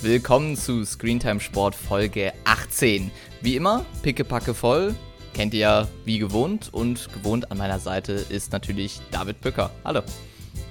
Willkommen zu Screentime Sport Folge 18. Wie immer, pickepacke voll. Kennt ihr ja wie gewohnt und gewohnt an meiner Seite ist natürlich David Bücker. Hallo.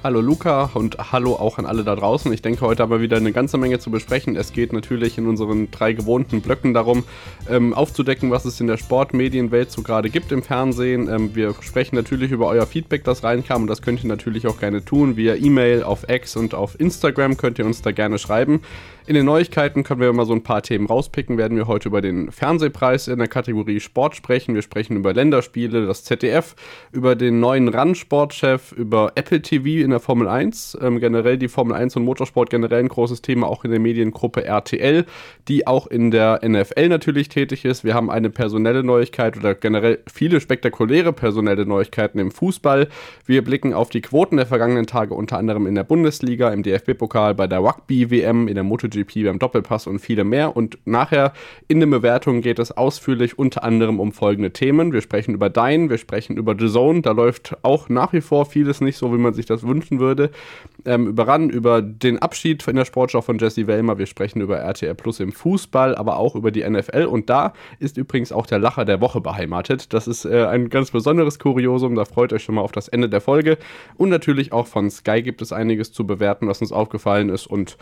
Hallo Luca und hallo auch an alle da draußen. Ich denke, heute haben wir wieder eine ganze Menge zu besprechen. Es geht natürlich in unseren drei gewohnten Blöcken darum, ähm, aufzudecken, was es in der Sportmedienwelt so gerade gibt im Fernsehen. Ähm, wir sprechen natürlich über euer Feedback, das reinkam und das könnt ihr natürlich auch gerne tun. Via E-Mail, auf X und auf Instagram könnt ihr uns da gerne schreiben. In den Neuigkeiten können wir mal so ein paar Themen rauspicken. Werden wir heute über den Fernsehpreis in der Kategorie Sport sprechen. Wir sprechen über Länderspiele, das ZDF, über den neuen RAN-Sportchef, über Apple TV in der Formel 1. Ähm, generell die Formel 1 und Motorsport generell ein großes Thema, auch in der Mediengruppe RTL, die auch in der NFL natürlich tätig ist. Wir haben eine personelle Neuigkeit oder generell viele spektakuläre personelle Neuigkeiten im Fußball. Wir blicken auf die Quoten der vergangenen Tage, unter anderem in der Bundesliga, im DFB-Pokal, bei der Rugby-WM, in der MotoGP MotoGP, beim Doppelpass und viele mehr. Und nachher in den Bewertungen geht es ausführlich unter anderem um folgende Themen. Wir sprechen über Dein, wir sprechen über The Zone. Da läuft auch nach wie vor vieles nicht so, wie man sich das wünschen würde. Ähm, über RAN, über den Abschied in der Sportschau von Jesse Wellmer. Wir sprechen über RTL Plus im Fußball, aber auch über die NFL. Und da ist übrigens auch der Lacher der Woche beheimatet. Das ist äh, ein ganz besonderes Kuriosum. Da freut euch schon mal auf das Ende der Folge. Und natürlich auch von Sky gibt es einiges zu bewerten, was uns aufgefallen ist. Und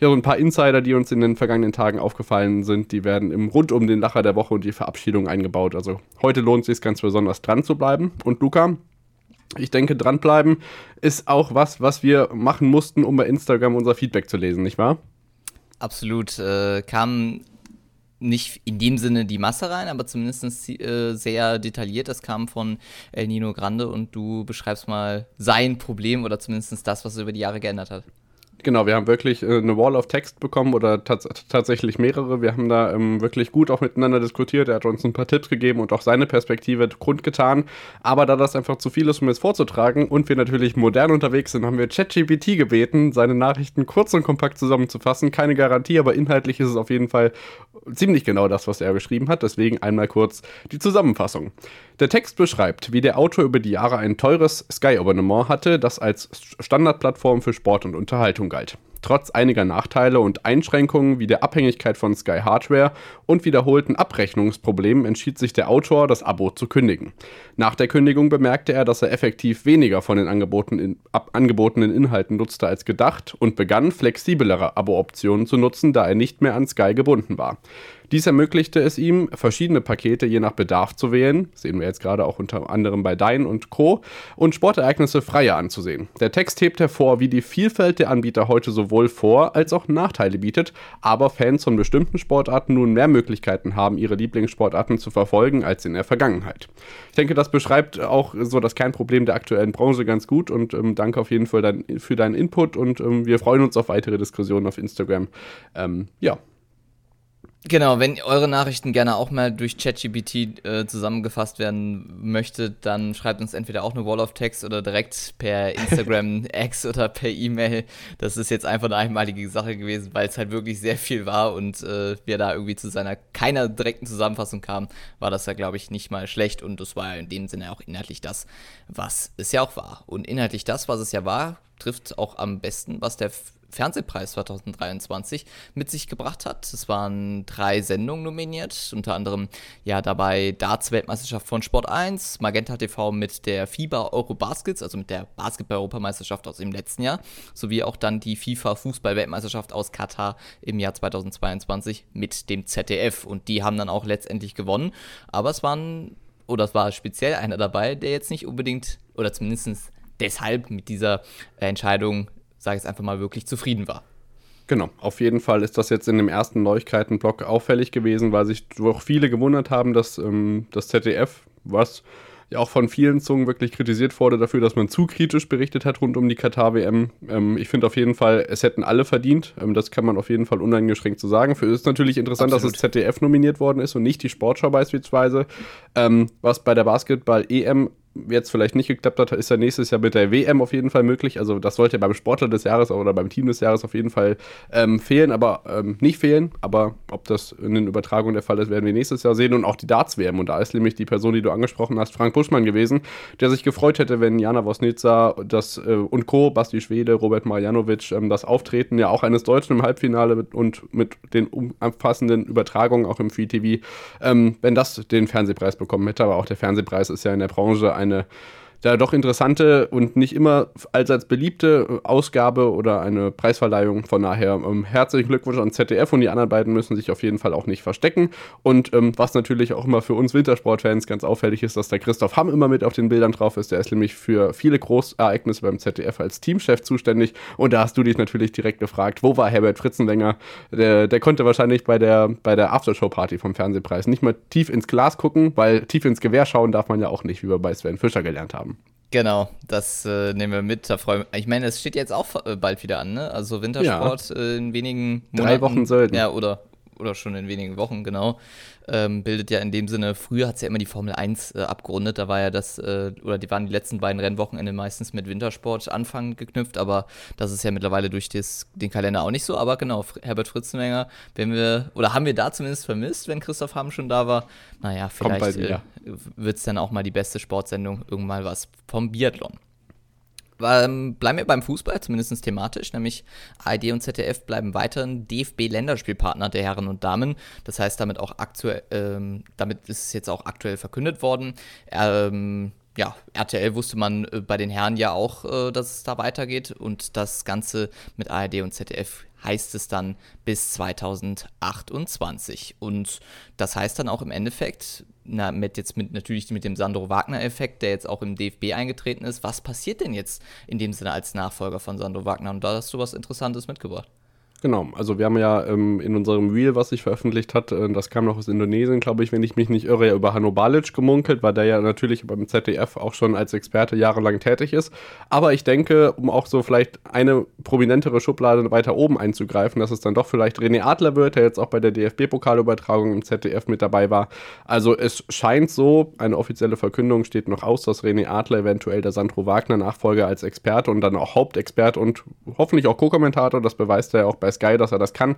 ja, so ein paar Insider, die uns in den vergangenen Tagen aufgefallen sind, die werden im rund um den Lacher der Woche und die Verabschiedung eingebaut. Also heute lohnt es sich ganz besonders dran zu bleiben. Und Luca, ich denke, dranbleiben ist auch was, was wir machen mussten, um bei Instagram unser Feedback zu lesen, nicht wahr? Absolut. Äh, kam nicht in dem Sinne die Masse rein, aber zumindest äh, sehr detailliert. Das kam von El Nino Grande und du beschreibst mal sein Problem oder zumindest das, was er über die Jahre geändert hat. Genau, wir haben wirklich äh, eine Wall of Text bekommen oder tats tatsächlich mehrere. Wir haben da ähm, wirklich gut auch miteinander diskutiert. Er hat uns ein paar Tipps gegeben und auch seine Perspektive kundgetan. Aber da das einfach zu viel ist, um es vorzutragen und wir natürlich modern unterwegs sind, haben wir ChatGPT gebeten, seine Nachrichten kurz und kompakt zusammenzufassen. Keine Garantie, aber inhaltlich ist es auf jeden Fall ziemlich genau das, was er beschrieben hat. Deswegen einmal kurz die Zusammenfassung. Der Text beschreibt, wie der Autor über die Jahre ein teures Sky-Abonnement hatte, das als Standardplattform für Sport und Unterhaltung galt. Trotz einiger Nachteile und Einschränkungen wie der Abhängigkeit von Sky Hardware und wiederholten Abrechnungsproblemen entschied sich der Autor, das Abo zu kündigen. Nach der Kündigung bemerkte er, dass er effektiv weniger von den angebotenen, ab, angebotenen Inhalten nutzte als gedacht und begann, flexiblere Abo-Optionen zu nutzen, da er nicht mehr an Sky gebunden war. Dies ermöglichte es ihm, verschiedene Pakete je nach Bedarf zu wählen, sehen wir jetzt gerade auch unter anderem bei Dein und Co., und Sportereignisse freier anzusehen. Der Text hebt hervor, wie die Vielfalt der Anbieter heute sowohl Vor- als auch Nachteile bietet, aber Fans von bestimmten Sportarten nun mehr Möglichkeiten haben, ihre Lieblingssportarten zu verfolgen als in der Vergangenheit. Ich denke, das beschreibt auch so das Kernproblem der aktuellen Branche ganz gut und ähm, danke auf jeden Fall dein, für deinen Input und ähm, wir freuen uns auf weitere Diskussionen auf Instagram. Ähm, ja, Genau, wenn eure Nachrichten gerne auch mal durch ChatGPT äh, zusammengefasst werden möchte, dann schreibt uns entweder auch eine Wall of Text oder direkt per Instagram, X oder per E-Mail. Das ist jetzt einfach eine einmalige Sache gewesen, weil es halt wirklich sehr viel war und äh, wir da irgendwie zu seiner keiner direkten Zusammenfassung kamen, war das ja, glaube ich, nicht mal schlecht und das war ja in dem Sinne auch inhaltlich das, was es ja auch war. Und inhaltlich das, was es ja war, trifft auch am besten, was der Fernsehpreis 2023 mit sich gebracht hat. Es waren drei Sendungen nominiert, unter anderem ja dabei Darts-Weltmeisterschaft von Sport 1, Magenta TV mit der FIBA Eurobaskets, also mit der Basketball-Europameisterschaft aus dem letzten Jahr, sowie auch dann die FIFA Fußball-Weltmeisterschaft aus Katar im Jahr 2022 mit dem ZDF. Und die haben dann auch letztendlich gewonnen. Aber es waren, oder es war speziell einer dabei, der jetzt nicht unbedingt, oder zumindest deshalb mit dieser Entscheidung sage ich es einfach mal, wirklich zufrieden war. Genau, auf jeden Fall ist das jetzt in dem ersten Neuigkeitenblock auffällig gewesen, weil sich doch viele gewundert haben, dass ähm, das ZDF, was ja auch von vielen Zungen wirklich kritisiert wurde dafür, dass man zu kritisch berichtet hat rund um die Katar-WM. Ähm, ich finde auf jeden Fall, es hätten alle verdient. Ähm, das kann man auf jeden Fall uneingeschränkt so sagen. Für ist natürlich interessant, Absolut. dass das ZDF nominiert worden ist und nicht die Sportschau beispielsweise. Ähm, was bei der Basketball-EM jetzt vielleicht nicht geklappt hat, ist ja nächstes Jahr mit der WM auf jeden Fall möglich. Also das sollte beim Sportler des Jahres oder beim Team des Jahres auf jeden Fall ähm, fehlen, aber ähm, nicht fehlen. Aber ob das in den Übertragungen der Fall ist, werden wir nächstes Jahr sehen. Und auch die Darts-WM. Und da ist nämlich die Person, die du angesprochen hast, Frank Buschmann gewesen, der sich gefreut hätte, wenn Jana Wosnica das, äh, und Co., Basti Schwede, Robert Marjanovic, ähm, das Auftreten ja auch eines Deutschen im Halbfinale mit, und mit den umfassenden Übertragungen auch im Free TV, ähm, wenn das den Fernsehpreis bekommen hätte. Aber auch der Fernsehpreis ist ja in der Branche eine da doch interessante und nicht immer allseits beliebte Ausgabe oder eine Preisverleihung. Von daher ähm, herzlichen Glückwunsch an ZDF und die anderen beiden müssen sich auf jeden Fall auch nicht verstecken. Und ähm, was natürlich auch immer für uns Wintersportfans ganz auffällig ist, dass der Christoph Hamm immer mit auf den Bildern drauf ist. Der ist nämlich für viele Großereignisse beim ZDF als Teamchef zuständig. Und da hast du dich natürlich direkt gefragt, wo war Herbert Fritzenlänger? Der, der konnte wahrscheinlich bei der, bei der Aftershow-Party vom Fernsehpreis nicht mal tief ins Glas gucken, weil tief ins Gewehr schauen darf man ja auch nicht, wie wir bei Sven Fischer gelernt haben. Genau, das äh, nehmen wir mit. Da freuen ich meine, es steht jetzt auch äh, bald wieder an, ne? Also Wintersport ja. äh, in wenigen Monaten. Drei Wochen sollten. Ja, oder oder schon in wenigen Wochen, genau, ähm, bildet ja in dem Sinne, früher hat es ja immer die Formel 1 äh, abgerundet, da war ja das, äh, oder die waren die letzten beiden Rennwochenende meistens mit Wintersport Anfang geknüpft, aber das ist ja mittlerweile durch des, den Kalender auch nicht so, aber genau, Herbert Fritzenwenger, wenn wir, oder haben wir da zumindest vermisst, wenn Christoph Hamm schon da war, naja, vielleicht äh, wird es dann auch mal die beste Sportsendung, irgendwann was vom Biathlon. Ähm, bleiben wir beim Fußball, zumindest thematisch, nämlich ARD und ZDF bleiben weiterhin DFB-Länderspielpartner der Herren und Damen. Das heißt, damit auch aktuell, ähm, damit ist es jetzt auch aktuell verkündet worden. Ähm, ja, RTL wusste man äh, bei den Herren ja auch, äh, dass es da weitergeht und das Ganze mit ARD und ZDF heißt es dann bis 2028. Und das heißt dann auch im Endeffekt, na, mit jetzt mit natürlich mit dem Sandro Wagner-Effekt, der jetzt auch im DFB eingetreten ist, was passiert denn jetzt in dem Sinne als Nachfolger von Sandro Wagner? Und da hast du was Interessantes mitgebracht. Genau, also wir haben ja ähm, in unserem Reel, was sich veröffentlicht hat, äh, das kam noch aus Indonesien, glaube ich, wenn ich mich nicht irre, ja über Hanno Balic gemunkelt, weil der ja natürlich beim ZDF auch schon als Experte jahrelang tätig ist. Aber ich denke, um auch so vielleicht eine prominentere Schublade weiter oben einzugreifen, dass es dann doch vielleicht René Adler wird, der jetzt auch bei der DFB-Pokalübertragung im ZDF mit dabei war. Also es scheint so, eine offizielle Verkündung steht noch aus, dass René Adler eventuell der Sandro Wagner-Nachfolger als Experte und dann auch Hauptexperte und hoffentlich auch Co-Kommentator, das beweist er ja auch bei Sky, dass er das kann,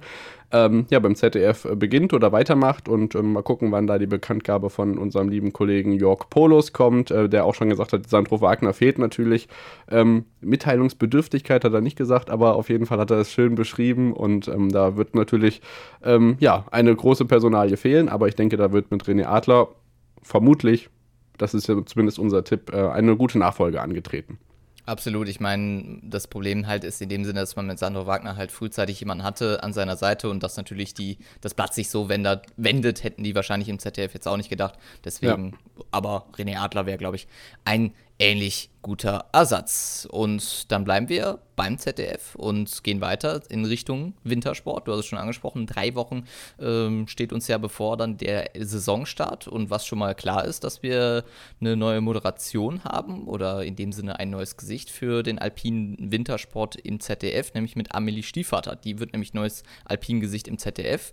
ähm, ja, beim ZDF beginnt oder weitermacht und ähm, mal gucken, wann da die Bekanntgabe von unserem lieben Kollegen Jörg Polos kommt, äh, der auch schon gesagt hat, Sandro Wagner fehlt natürlich. Ähm, Mitteilungsbedürftigkeit hat er nicht gesagt, aber auf jeden Fall hat er es schön beschrieben und ähm, da wird natürlich, ähm, ja, eine große Personalie fehlen, aber ich denke, da wird mit René Adler vermutlich, das ist ja zumindest unser Tipp, äh, eine gute Nachfolge angetreten. Absolut. Ich meine, das Problem halt ist in dem Sinne, dass man mit Sandro Wagner halt frühzeitig jemanden hatte an seiner Seite und dass natürlich die, das Blatt sich so wendet, wendet, hätten die wahrscheinlich im ZDF jetzt auch nicht gedacht. Deswegen, ja. aber René Adler wäre, glaube ich, ein ähnlich guter Ersatz. Und dann bleiben wir beim ZDF und gehen weiter in Richtung Wintersport. Du hast es schon angesprochen, drei Wochen ähm, steht uns ja bevor dann der Saisonstart. Und was schon mal klar ist, dass wir eine neue Moderation haben oder in dem Sinne ein neues Gesicht für den alpinen Wintersport im ZDF, nämlich mit Amelie Stiefvater. Die wird nämlich neues Alpin-Gesicht im ZDF.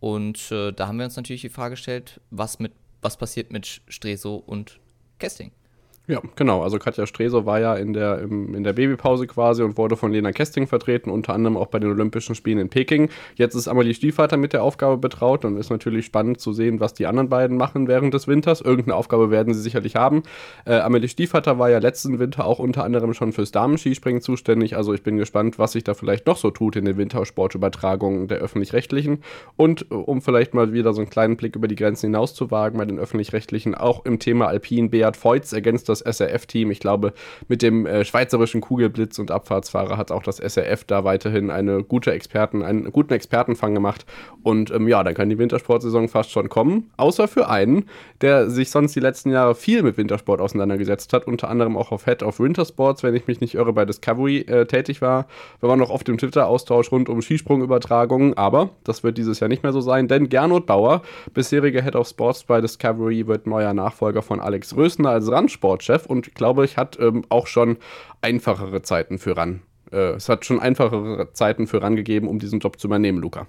Und äh, da haben wir uns natürlich die Frage gestellt, was, mit, was passiert mit Streso und Casting? Ja, genau. Also Katja Streso war ja in der, im, in der Babypause quasi und wurde von Lena Kesting vertreten, unter anderem auch bei den Olympischen Spielen in Peking. Jetzt ist Amelie Stiefvater mit der Aufgabe betraut und ist natürlich spannend zu sehen, was die anderen beiden machen während des Winters. Irgendeine Aufgabe werden sie sicherlich haben. Äh, Amelie Stiefvater war ja letzten Winter auch unter anderem schon fürs Damenskispringen zuständig. Also ich bin gespannt, was sich da vielleicht noch so tut in den Wintersportübertragungen der Öffentlich-Rechtlichen. Und äh, um vielleicht mal wieder so einen kleinen Blick über die Grenzen hinaus zu wagen bei den Öffentlich-Rechtlichen, auch im Thema Alpin, Beat Feutz ergänzt das SRF-Team. Ich glaube, mit dem äh, schweizerischen Kugelblitz und Abfahrtsfahrer hat auch das SRF da weiterhin eine gute Experten, einen guten Expertenfang gemacht. Und ähm, ja, dann kann die Wintersportsaison fast schon kommen. Außer für einen, der sich sonst die letzten Jahre viel mit Wintersport auseinandergesetzt hat, unter anderem auch auf Head of Wintersports, wenn ich mich nicht irre, bei Discovery äh, tätig war. Wir waren noch auf dem Twitter-Austausch rund um Skisprungübertragungen, aber das wird dieses Jahr nicht mehr so sein, denn Gernot Bauer, bisheriger Head of Sports bei Discovery, wird neuer Nachfolger von Alex Rösner als Randsportchef Chef und glaube ich, hat ähm, auch schon einfachere Zeiten für ran. Äh, es hat schon einfachere Zeiten für ran gegeben, um diesen Job zu übernehmen, Luca.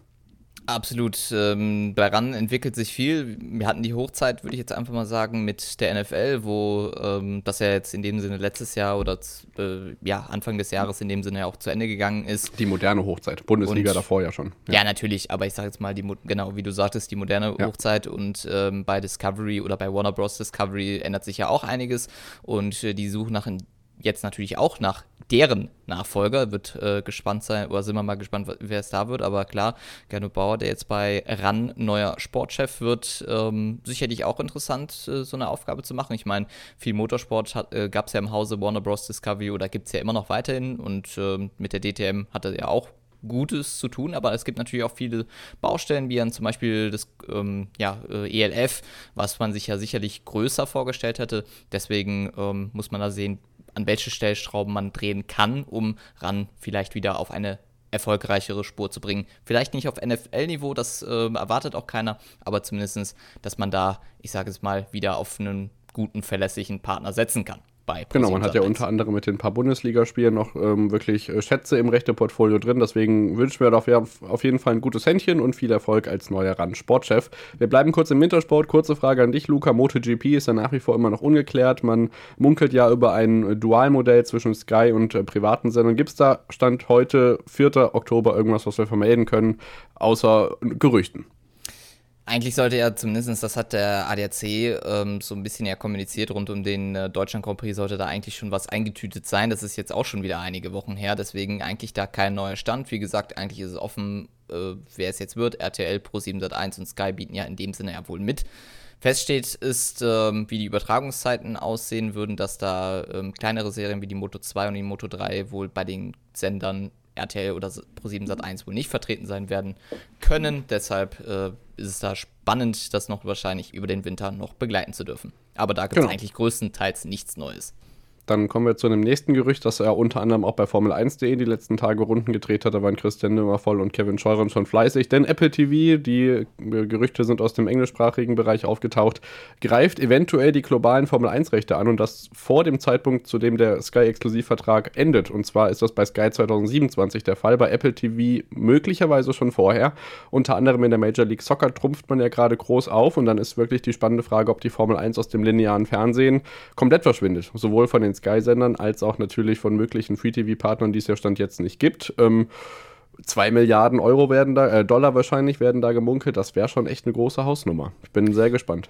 Absolut. Ähm, daran entwickelt sich viel. Wir hatten die Hochzeit, würde ich jetzt einfach mal sagen, mit der NFL, wo ähm, das ja jetzt in dem Sinne letztes Jahr oder äh, ja, Anfang des Jahres in dem Sinne ja auch zu Ende gegangen ist. Die moderne Hochzeit. Bundesliga und, davor ja schon. Ja. ja. natürlich, aber ich sage jetzt mal, die, genau wie du sagtest, die moderne ja. Hochzeit und ähm, bei Discovery oder bei Warner Bros. Discovery ändert sich ja auch einiges und äh, die Suche nach jetzt natürlich auch nach deren Nachfolger. Wird äh, gespannt sein, oder sind wir mal gespannt, wer es da wird. Aber klar, Gernot Bauer, der jetzt bei RAN neuer Sportchef wird, ähm, sicherlich auch interessant, äh, so eine Aufgabe zu machen. Ich meine, viel Motorsport äh, gab es ja im Hause Warner Bros. Discovery oder gibt es ja immer noch weiterhin. Und ähm, mit der DTM hat er ja auch Gutes zu tun, aber es gibt natürlich auch viele Baustellen, wie an zum Beispiel das ähm, ja, äh, ELF, was man sich ja sicherlich größer vorgestellt hätte. Deswegen ähm, muss man da sehen, an welche Stellschrauben man drehen kann, um ran vielleicht wieder auf eine erfolgreichere Spur zu bringen. Vielleicht nicht auf NFL-Niveau, das äh, erwartet auch keiner, aber zumindest, dass man da, ich sage es mal, wieder auf einen guten, verlässlichen Partner setzen kann bei. Genau, man hat ja unter anderem mit den paar Bundesligaspielen noch ähm, wirklich äh, Schätze im Rechte-Portfolio drin. Deswegen wünschen wir auf, auf jeden Fall ein gutes Händchen und viel Erfolg als neuer RAN-Sportchef. Wir bleiben kurz im Wintersport. Kurze Frage an dich, Luca. MotoGP ist ja nach wie vor immer noch ungeklärt. Man munkelt ja über ein Dualmodell zwischen Sky und äh, privaten Sendern. Gibt es da Stand heute, 4. Oktober, irgendwas, was wir vermelden können, außer Gerüchten? Eigentlich sollte ja zumindest, das hat der ADAC ähm, so ein bisschen ja kommuniziert, rund um den äh, Deutschland Grand Prix sollte da eigentlich schon was eingetütet sein. Das ist jetzt auch schon wieder einige Wochen her, deswegen eigentlich da kein neuer Stand. Wie gesagt, eigentlich ist es offen, äh, wer es jetzt wird. RTL, Pro701 und Sky bieten ja in dem Sinne ja wohl mit. Feststeht ist, ähm, wie die Übertragungszeiten aussehen würden, dass da ähm, kleinere Serien wie die Moto 2 und die Moto 3 wohl bei den Sendern RTL oder Pro7 Sat1 wohl nicht vertreten sein werden können. Deshalb äh, ist es da spannend, das noch wahrscheinlich über den Winter noch begleiten zu dürfen. Aber da gibt es genau. eigentlich größtenteils nichts Neues. Dann kommen wir zu einem nächsten Gerücht, das er unter anderem auch bei Formel1.de die letzten Tage Runden gedreht hat. Da waren Christian Nimmervoll und Kevin Scheuren schon fleißig. Denn Apple TV, die äh, Gerüchte sind aus dem englischsprachigen Bereich aufgetaucht, greift eventuell die globalen Formel-1-Rechte an und das vor dem Zeitpunkt, zu dem der Sky-Exklusivvertrag endet. Und zwar ist das bei Sky 2027 der Fall, bei Apple TV möglicherweise schon vorher. Unter anderem in der Major League Soccer trumpft man ja gerade groß auf und dann ist wirklich die spannende Frage, ob die Formel 1 aus dem linearen Fernsehen komplett verschwindet. Sowohl von den Sky-Sendern als auch natürlich von möglichen Free-TV-Partnern, die es ja Stand jetzt nicht gibt. Ähm, 2 Milliarden Euro werden da, äh, Dollar wahrscheinlich werden da gemunkelt. Das wäre schon echt eine große Hausnummer. Ich bin sehr gespannt.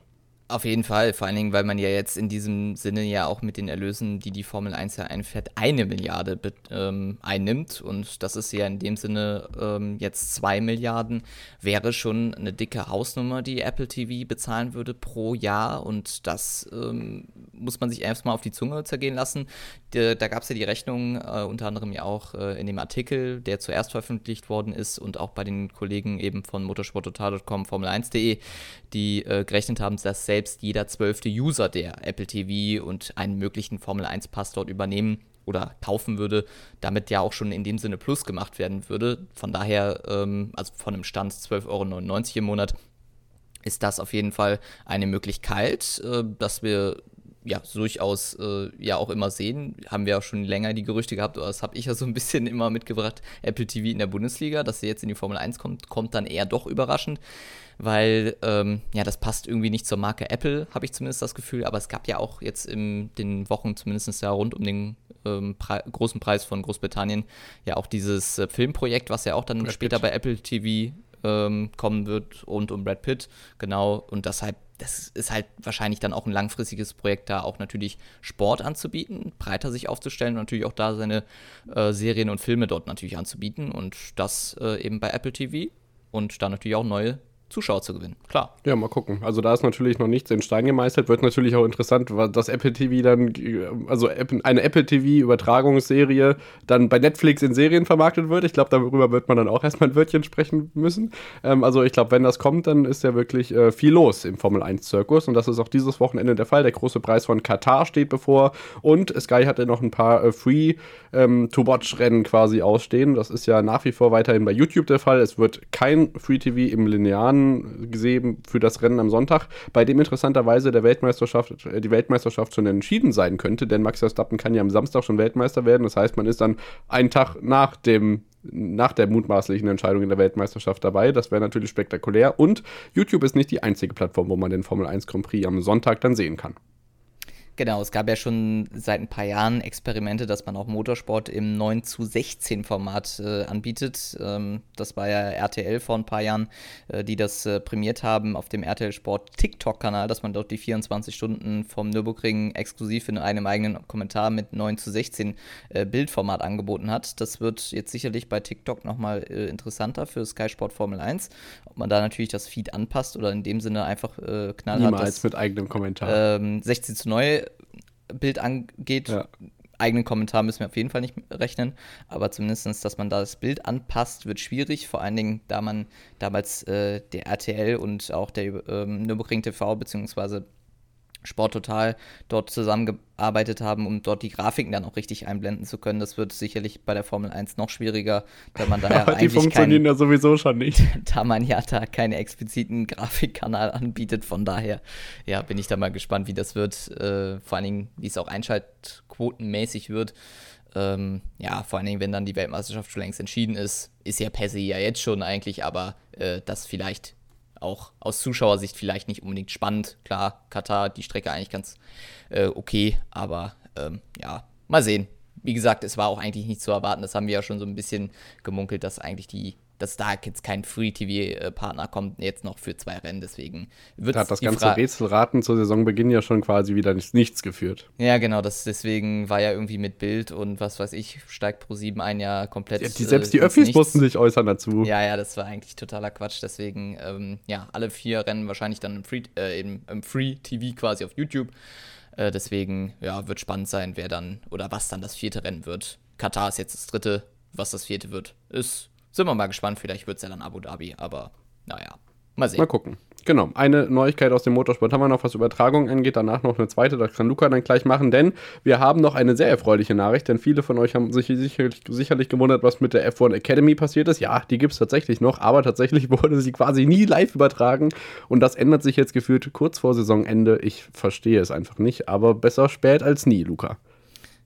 Auf jeden Fall, vor allen Dingen, weil man ja jetzt in diesem Sinne ja auch mit den Erlösen, die die Formel 1 ja einfährt, eine Milliarde ähm, einnimmt. Und das ist ja in dem Sinne ähm, jetzt zwei Milliarden. Wäre schon eine dicke Hausnummer, die Apple TV bezahlen würde pro Jahr. Und das ähm, muss man sich erstmal auf die Zunge zergehen lassen. De, da gab es ja die Rechnung, äh, unter anderem ja auch äh, in dem Artikel, der zuerst veröffentlicht worden ist und auch bei den Kollegen eben von motorsporttotal.com, Formel1.de, die äh, gerechnet haben, dass selbst jeder zwölfte User, der Apple TV und einen möglichen Formel 1 Pass dort übernehmen oder kaufen würde, damit ja auch schon in dem Sinne Plus gemacht werden würde. Von daher, ähm, also von einem Stand 12,99 Euro im Monat, ist das auf jeden Fall eine Möglichkeit, äh, dass wir ja durchaus äh, ja auch immer sehen. Haben wir auch schon länger die Gerüchte gehabt, oder das habe ich ja so ein bisschen immer mitgebracht, Apple TV in der Bundesliga, dass sie jetzt in die Formel 1 kommt, kommt dann eher doch überraschend weil ähm, ja, das passt irgendwie nicht zur Marke Apple, habe ich zumindest das Gefühl. Aber es gab ja auch jetzt in den Wochen, zumindest ja rund um den ähm, Pre großen Preis von Großbritannien, ja auch dieses äh, Filmprojekt, was ja auch dann Brad später Pitt. bei Apple TV ähm, kommen wird, rund um Brad Pitt. Genau, und deshalb das ist halt wahrscheinlich dann auch ein langfristiges Projekt, da auch natürlich Sport anzubieten, breiter sich aufzustellen und natürlich auch da seine äh, Serien und Filme dort natürlich anzubieten. Und das äh, eben bei Apple TV und dann natürlich auch neue Zuschauer zu gewinnen. Klar. Ja, mal gucken. Also da ist natürlich noch nichts in Stein gemeißelt. Wird natürlich auch interessant, dass Apple TV dann, also eine Apple TV-Übertragungsserie dann bei Netflix in Serien vermarktet wird. Ich glaube, darüber wird man dann auch erstmal ein Wörtchen sprechen müssen. Ähm, also ich glaube, wenn das kommt, dann ist ja wirklich äh, viel los im Formel 1-Zirkus. Und das ist auch dieses Wochenende der Fall. Der große Preis von Katar steht bevor. Und Sky hatte noch ein paar äh, Free-to-Watch-Rennen ähm, quasi ausstehen. Das ist ja nach wie vor weiterhin bei YouTube der Fall. Es wird kein Free-TV im linearen gesehen für das Rennen am Sonntag, bei dem interessanterweise der Weltmeisterschaft, äh, die Weltmeisterschaft schon entschieden sein könnte, denn Max Verstappen kann ja am Samstag schon Weltmeister werden. Das heißt, man ist dann einen Tag nach dem nach der mutmaßlichen Entscheidung in der Weltmeisterschaft dabei. Das wäre natürlich spektakulär. Und YouTube ist nicht die einzige Plattform, wo man den Formel 1 Grand Prix am Sonntag dann sehen kann. Genau, es gab ja schon seit ein paar Jahren Experimente, dass man auch Motorsport im 9 zu 16 Format äh, anbietet. Ähm, das war ja RTL vor ein paar Jahren, äh, die das äh, prämiert haben auf dem RTL Sport TikTok-Kanal, dass man dort die 24 Stunden vom Nürburgring exklusiv in einem eigenen Kommentar mit 9 zu 16 äh, Bildformat angeboten hat. Das wird jetzt sicherlich bei TikTok nochmal äh, interessanter für Sky Sport Formel 1. Ob man da natürlich das Feed anpasst oder in dem Sinne einfach äh, knallhart Niemals das, mit eigenem Kommentar. ähm, 16 zu 9 Bild angeht. Ja. Eigenen Kommentar müssen wir auf jeden Fall nicht rechnen, aber zumindest, dass man da das Bild anpasst, wird schwierig. Vor allen Dingen, da man damals äh, der RTL und auch der ähm, Nürburgring TV bzw. Sport Total dort zusammengearbeitet haben, um dort die Grafiken dann auch richtig einblenden zu können. Das wird sicherlich bei der Formel 1 noch schwieriger, da man daher die eigentlich funktionieren kein, ja sowieso schon nicht. da man ja da keinen expliziten Grafikkanal anbietet. Von daher, ja, bin ich da mal gespannt, wie das wird. Äh, vor allen Dingen, wie es auch einschaltquotenmäßig wird. Ähm, ja, vor allen Dingen, wenn dann die Weltmeisterschaft schon längst entschieden ist, ist ja per se ja jetzt schon eigentlich, aber äh, das vielleicht auch aus Zuschauersicht vielleicht nicht unbedingt spannend. Klar, Katar, die Strecke eigentlich ganz äh, okay, aber ähm, ja, mal sehen. Wie gesagt, es war auch eigentlich nicht zu erwarten. Das haben wir ja schon so ein bisschen gemunkelt, dass eigentlich die, dass da jetzt kein Free-TV-Partner kommt, jetzt noch für zwei Rennen. Deswegen wird Da hat das ganze Rätselraten zur Saisonbeginn ja schon quasi wieder nichts, nichts geführt. Ja, genau, das, deswegen war ja irgendwie mit Bild und was weiß ich, steigt pro 7 ein Jahr komplett. Ja, die, selbst die ins Öffis Nichts. mussten sich äußern dazu. Ja, ja, das war eigentlich totaler Quatsch. Deswegen, ähm, ja, alle vier Rennen wahrscheinlich dann im Free, äh, im, im Free TV quasi auf YouTube. Äh, deswegen, ja, wird spannend sein, wer dann oder was dann das vierte Rennen wird. Katar ist jetzt das dritte. Was das vierte wird, ist, sind wir mal gespannt. Vielleicht wird es ja dann Abu Dhabi, aber naja, mal sehen. Mal gucken. Genau, eine Neuigkeit aus dem Motorsport haben wir noch, was Übertragung angeht. Danach noch eine zweite, das kann Luca dann gleich machen, denn wir haben noch eine sehr erfreuliche Nachricht, denn viele von euch haben sich sicherlich, sicherlich gewundert, was mit der F1 Academy passiert ist. Ja, die gibt es tatsächlich noch, aber tatsächlich wurde sie quasi nie live übertragen und das ändert sich jetzt gefühlt kurz vor Saisonende. Ich verstehe es einfach nicht, aber besser spät als nie, Luca.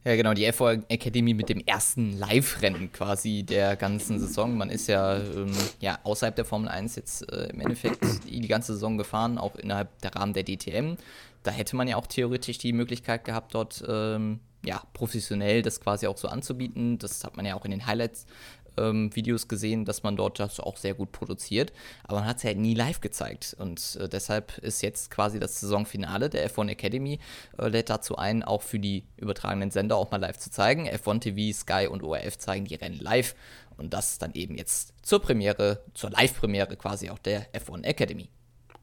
Ja, genau, die FO Academy mit dem ersten Live-Rennen quasi der ganzen Saison. Man ist ja, ähm, ja außerhalb der Formel 1 jetzt äh, im Endeffekt die, ganze Saison gefahren, auch innerhalb der Rahmen der DTM. Da hätte man ja auch theoretisch die Möglichkeit gehabt, dort ähm, ja, professionell das quasi auch so anzubieten. Das hat man ja auch in den Highlights ähm, Videos gesehen, dass man dort das auch sehr gut produziert. Aber man hat es halt nie live gezeigt. Und äh, deshalb ist jetzt quasi das Saisonfinale der F1 Academy äh, lädt dazu ein, auch für die übertragenen Sender auch mal live zu zeigen. F1 TV, Sky und ORF zeigen die Rennen live. Und das dann eben jetzt zur Premiere, zur Live-Premiere quasi auch der F1 Academy.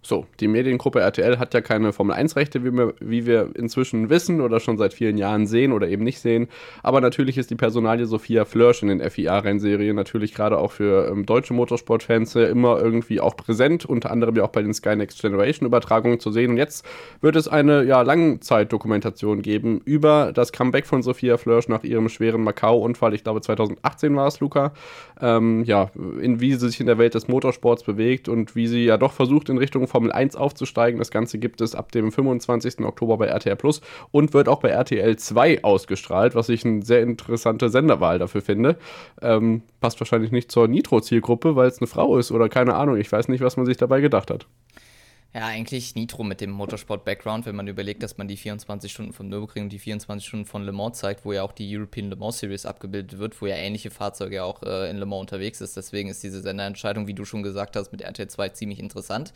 So, die Mediengruppe RTL hat ja keine Formel-1-Rechte, wie wir, wie wir inzwischen wissen oder schon seit vielen Jahren sehen oder eben nicht sehen. Aber natürlich ist die Personalie Sophia Flörsch in den FIA-Rennserien natürlich gerade auch für ähm, deutsche Motorsport-Fans äh, immer irgendwie auch präsent, unter anderem ja auch bei den Sky Next Generation-Übertragungen zu sehen. Und jetzt wird es eine ja, Langzeitdokumentation geben über das Comeback von Sophia Flörsch nach ihrem schweren Macau-Unfall. Ich glaube, 2018 war es, Luca. Ähm, ja, in wie sie sich in der Welt des Motorsports bewegt und wie sie ja doch versucht, in Richtung Formel 1 aufzusteigen. Das Ganze gibt es ab dem 25. Oktober bei RTL Plus und wird auch bei RTL 2 ausgestrahlt, was ich eine sehr interessante Senderwahl dafür finde. Ähm, passt wahrscheinlich nicht zur Nitro-Zielgruppe, weil es eine Frau ist oder keine Ahnung. Ich weiß nicht, was man sich dabei gedacht hat. Ja, eigentlich Nitro mit dem Motorsport-Background, wenn man überlegt, dass man die 24 Stunden vom Nürburgring und die 24 Stunden von Le Mans zeigt, wo ja auch die European Le Mans Series abgebildet wird, wo ja ähnliche Fahrzeuge auch äh, in Le Mans unterwegs ist. Deswegen ist diese Senderentscheidung, wie du schon gesagt hast, mit RTL 2 ziemlich interessant.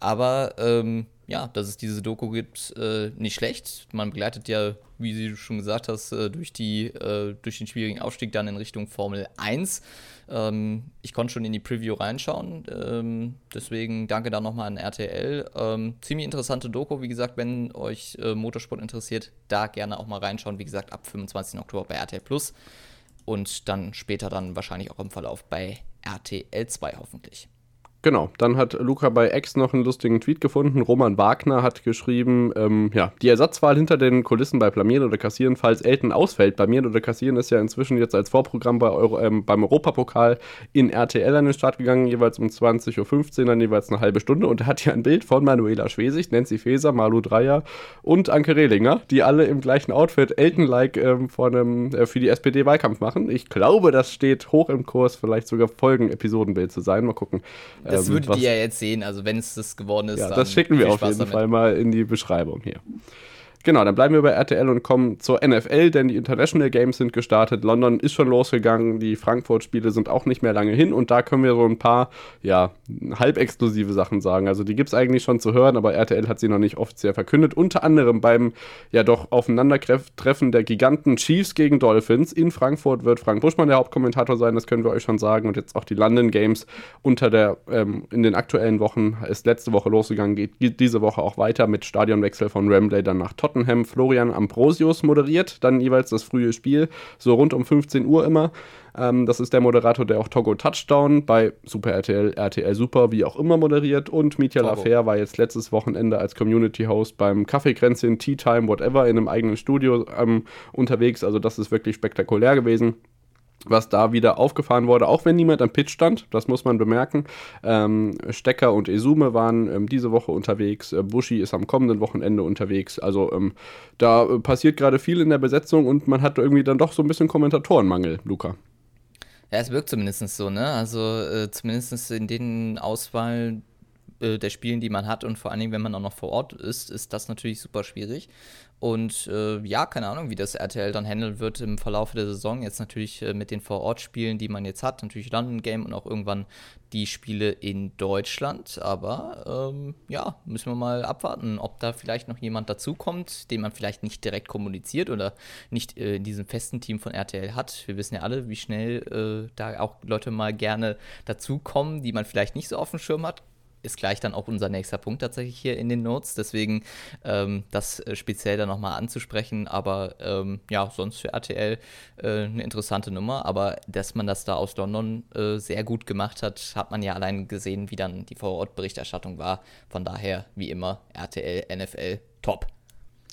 Aber ähm, ja, dass es diese Doku gibt, äh, nicht schlecht. Man begleitet ja, wie du schon gesagt hast, äh, durch, die, äh, durch den schwierigen Aufstieg dann in Richtung Formel 1. Ähm, ich konnte schon in die Preview reinschauen. Ähm, deswegen danke da nochmal an RTL. Ähm, ziemlich interessante Doku. Wie gesagt, wenn euch äh, Motorsport interessiert, da gerne auch mal reinschauen. Wie gesagt, ab 25. Oktober bei RTL Plus. Und dann später dann wahrscheinlich auch im Verlauf bei RTL 2 hoffentlich. Genau, dann hat Luca bei X noch einen lustigen Tweet gefunden. Roman Wagner hat geschrieben, ähm, ja, die Ersatzwahl hinter den Kulissen bei Blamieren oder Kassieren, falls Elton ausfällt. Blamieren oder Kassieren ist ja inzwischen jetzt als Vorprogramm bei Euro, ähm, beim Europapokal in RTL an den Start gegangen, jeweils um 20.15 Uhr, dann jeweils eine halbe Stunde. Und er hat hier ein Bild von Manuela Schwesig, Nancy Faeser, Malu Dreyer und Anke Rehlinger, die alle im gleichen Outfit Elton-like ähm, äh, für die SPD-Wahlkampf machen. Ich glaube, das steht hoch im Kurs, vielleicht sogar Folgen-Episodenbild zu sein. Mal gucken. Das ähm, würdet ihr ja jetzt sehen, also wenn es das geworden ist. Ja, das schicken wir auf jeden damit. Fall mal in die Beschreibung hier. Genau, dann bleiben wir bei RTL und kommen zur NFL, denn die International Games sind gestartet. London ist schon losgegangen, die Frankfurt-Spiele sind auch nicht mehr lange hin und da können wir so ein paar, ja, halb exklusive Sachen sagen. Also die gibt es eigentlich schon zu hören, aber RTL hat sie noch nicht offiziell verkündet. Unter anderem beim, ja doch, Aufeinandertreffen der Giganten Chiefs gegen Dolphins. In Frankfurt wird Frank Buschmann der Hauptkommentator sein, das können wir euch schon sagen. Und jetzt auch die London Games unter der, ähm, in den aktuellen Wochen, ist letzte Woche losgegangen, geht diese Woche auch weiter mit Stadionwechsel von Rambley dann nach Tottenham. Tottenham Florian Ambrosius moderiert, dann jeweils das frühe Spiel, so rund um 15 Uhr immer. Ähm, das ist der Moderator, der auch Togo Touchdown bei Super RTL, RTL Super, wie auch immer moderiert. Und Mitya Lafer war jetzt letztes Wochenende als Community Host beim Kaffeekränzchen, Tea Time, whatever, in einem eigenen Studio ähm, unterwegs. Also das ist wirklich spektakulär gewesen was da wieder aufgefahren wurde, auch wenn niemand am Pitch stand, das muss man bemerken. Ähm, Stecker und Esume waren ähm, diese Woche unterwegs, äh, Bushi ist am kommenden Wochenende unterwegs. Also ähm, da äh, passiert gerade viel in der Besetzung und man hat irgendwie dann doch so ein bisschen Kommentatorenmangel, Luca. Ja, es wirkt zumindest so, ne? Also äh, zumindest in den Auswahl äh, der Spielen, die man hat und vor allen Dingen, wenn man auch noch vor Ort ist, ist das natürlich super schwierig. Und äh, ja, keine Ahnung, wie das RTL dann handeln wird im Verlauf der Saison. Jetzt natürlich äh, mit den Vorortspielen, die man jetzt hat, natürlich London Game und auch irgendwann die Spiele in Deutschland. Aber ähm, ja, müssen wir mal abwarten, ob da vielleicht noch jemand dazukommt, den man vielleicht nicht direkt kommuniziert oder nicht äh, in diesem festen Team von RTL hat. Wir wissen ja alle, wie schnell äh, da auch Leute mal gerne dazukommen, die man vielleicht nicht so auf dem Schirm hat ist gleich dann auch unser nächster Punkt tatsächlich hier in den Notes. Deswegen ähm, das äh, speziell dann nochmal anzusprechen. Aber ähm, ja, sonst für RTL äh, eine interessante Nummer. Aber dass man das da aus London äh, sehr gut gemacht hat, hat man ja allein gesehen, wie dann die Vorortberichterstattung war. Von daher, wie immer, RTL, NFL, top.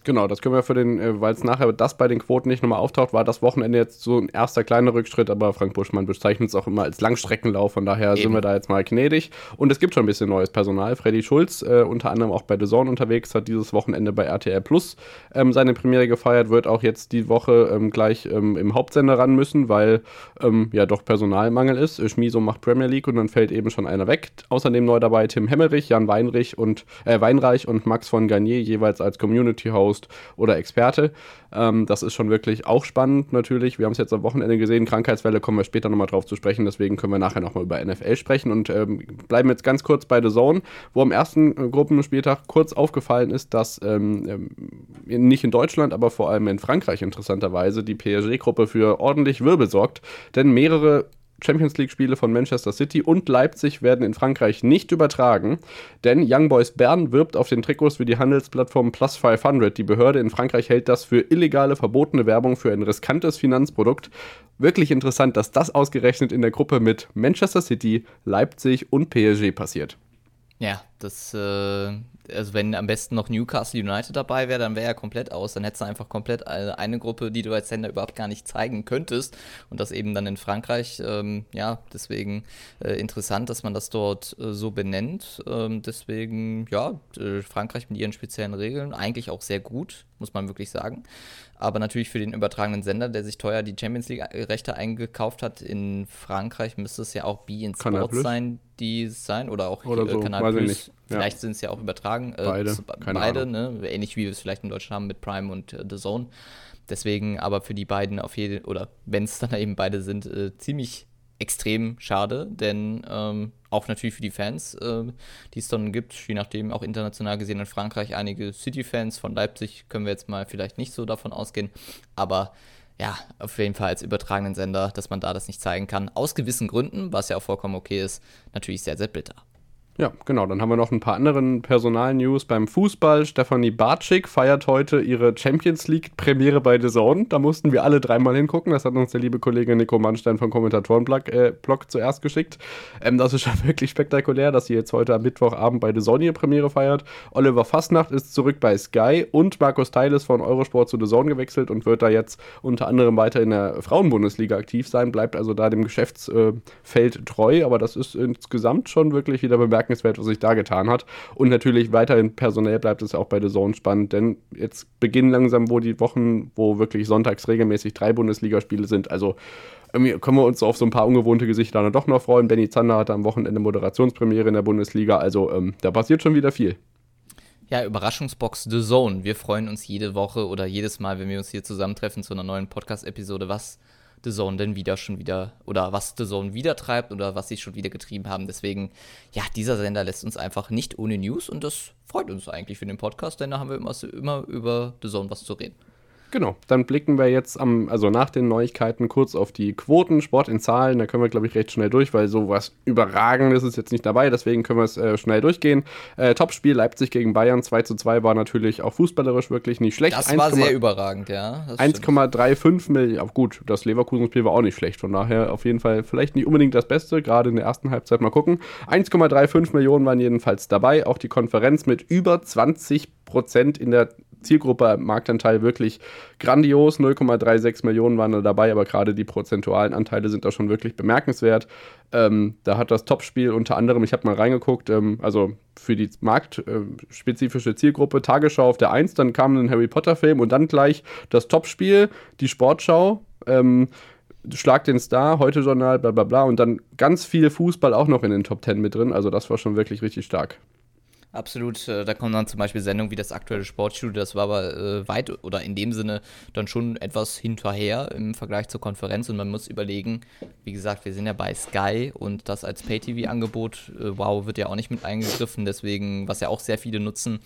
Genau, das können wir für den, äh, weil es nachher das bei den Quoten nicht nochmal auftaucht, war das Wochenende jetzt so ein erster kleiner Rückschritt, aber Frank Buschmann bezeichnet es auch immer als Langstreckenlauf, von daher Eben. sind wir da jetzt mal gnädig. Und es gibt schon ein bisschen neues Personal. Freddy Schulz, äh, unter anderem auch bei The Zone unterwegs, hat dieses Wochenende bei RTL Plus ähm, seine Premiere gefeiert, wird auch jetzt die Woche ähm, gleich ähm, im Hauptsender ran müssen, weil ähm, ja doch Personalmangel ist. Schmiso macht Premier League und dann fällt eben schon einer weg. Außerdem neu dabei Tim Hemmerich, Jan Weinrich und, äh, Weinreich und Max von Garnier jeweils als Community Host Host oder Experte. Ähm, das ist schon wirklich auch spannend natürlich. Wir haben es jetzt am Wochenende gesehen, Krankheitswelle kommen wir später nochmal drauf zu sprechen, deswegen können wir nachher nochmal über NFL sprechen und ähm, bleiben jetzt ganz kurz bei The Zone, wo am ersten äh, Gruppenspieltag kurz aufgefallen ist, dass ähm, ähm nicht in Deutschland, aber vor allem in Frankreich interessanterweise die PSG-Gruppe für ordentlich Wirbel sorgt, denn mehrere Champions League-Spiele von Manchester City und Leipzig werden in Frankreich nicht übertragen, denn Young Boys Bern wirbt auf den Trikots für die Handelsplattform Plus 500. Die Behörde in Frankreich hält das für illegale, verbotene Werbung für ein riskantes Finanzprodukt. Wirklich interessant, dass das ausgerechnet in der Gruppe mit Manchester City, Leipzig und PSG passiert. Ja, das äh, also wenn am besten noch Newcastle United dabei wäre, dann wäre er komplett aus. Dann hättest du einfach komplett eine Gruppe, die du als Sender überhaupt gar nicht zeigen könntest. Und das eben dann in Frankreich. Ähm, ja, deswegen äh, interessant, dass man das dort äh, so benennt. Ähm, deswegen, ja, äh, Frankreich mit ihren speziellen Regeln eigentlich auch sehr gut, muss man wirklich sagen. Aber natürlich für den übertragenen Sender, der sich teuer die Champions League-Rechte eingekauft hat, in Frankreich müsste es ja auch Be in Sports sein, die sein. Oder auch oder so, Kanal Plus. Vielleicht ja. sind es ja auch übertragen. Äh, beide. Zu, beide, ne? Ähnlich wie wir es vielleicht in Deutschland haben mit Prime und äh, The Zone. Deswegen aber für die beiden auf jeden, oder wenn es dann eben beide sind, äh, ziemlich extrem schade, denn ähm, auch natürlich für die Fans, äh, die es dann gibt, je nachdem auch international gesehen in Frankreich einige City-Fans von Leipzig können wir jetzt mal vielleicht nicht so davon ausgehen, aber ja, auf jeden Fall als übertragenen Sender, dass man da das nicht zeigen kann, aus gewissen Gründen, was ja auch vollkommen okay ist, natürlich sehr, sehr bitter. Ja, genau. Dann haben wir noch ein paar anderen Personal-News beim Fußball. Stefanie Bartschik feiert heute ihre Champions League-Premiere bei The Zone. Da mussten wir alle dreimal hingucken. Das hat uns der liebe Kollege Nico Mannstein vom Kommentatorenblog äh, zuerst geschickt. Ähm, das ist schon wirklich spektakulär, dass sie jetzt heute am Mittwochabend bei The Zone ihre Premiere feiert. Oliver Fastnacht ist zurück bei Sky und Markus Teil ist von Eurosport zu The Zone gewechselt und wird da jetzt unter anderem weiter in der Frauenbundesliga aktiv sein. Bleibt also da dem Geschäftsfeld äh, treu. Aber das ist insgesamt schon wirklich wieder bemerkenswert bemerkenswert, was sich da getan hat. Und natürlich weiterhin personell bleibt es auch bei The Zone spannend, denn jetzt beginnen langsam wo die Wochen, wo wirklich sonntags regelmäßig drei Bundesligaspiele sind. Also können wir uns auf so ein paar ungewohnte Gesichter dann doch noch freuen. Benny Zander hatte am Wochenende Moderationspremiere in der Bundesliga. Also ähm, da passiert schon wieder viel. Ja, Überraschungsbox The Zone. Wir freuen uns jede Woche oder jedes Mal, wenn wir uns hier zusammentreffen zu einer neuen Podcast-Episode, was The Zone denn wieder schon wieder oder was The Zone wieder treibt oder was sie schon wieder getrieben haben. Deswegen, ja, dieser Sender lässt uns einfach nicht ohne News und das freut uns eigentlich für den Podcast, denn da haben wir immer, immer über The Zone was zu reden. Genau, dann blicken wir jetzt am, also nach den Neuigkeiten kurz auf die Quoten, Sport in Zahlen, da können wir, glaube ich, recht schnell durch, weil sowas Überragendes ist jetzt nicht dabei, deswegen können wir es äh, schnell durchgehen. Äh, Topspiel Leipzig gegen Bayern 2 zu 2 war natürlich auch fußballerisch wirklich nicht schlecht. Das 1, war sehr überragend, ja. 1,35 Millionen, gut, das Leverkusen-Spiel war auch nicht schlecht, von daher auf jeden Fall vielleicht nicht unbedingt das Beste, gerade in der ersten Halbzeit mal gucken. 1,35 Millionen waren jedenfalls dabei, auch die Konferenz mit über 20 Prozent in der Zielgruppe Marktanteil wirklich grandios. 0,36 Millionen waren da dabei, aber gerade die prozentualen Anteile sind da schon wirklich bemerkenswert. Ähm, da hat das Topspiel unter anderem, ich habe mal reingeguckt, ähm, also für die marktspezifische äh, Zielgruppe Tagesschau auf der 1, dann kam ein Harry Potter-Film und dann gleich das Topspiel, die Sportschau. Ähm, Schlag den Star, heute Journal, bla bla bla und dann ganz viel Fußball auch noch in den Top 10 mit drin. Also das war schon wirklich richtig stark. Absolut, äh, da kommen dann zum Beispiel Sendungen wie das aktuelle Sportstudio, das war aber äh, weit oder in dem Sinne dann schon etwas hinterher im Vergleich zur Konferenz und man muss überlegen, wie gesagt, wir sind ja bei Sky und das als Pay-TV-Angebot, äh, wow, wird ja auch nicht mit eingegriffen, deswegen, was ja auch sehr viele nutzen,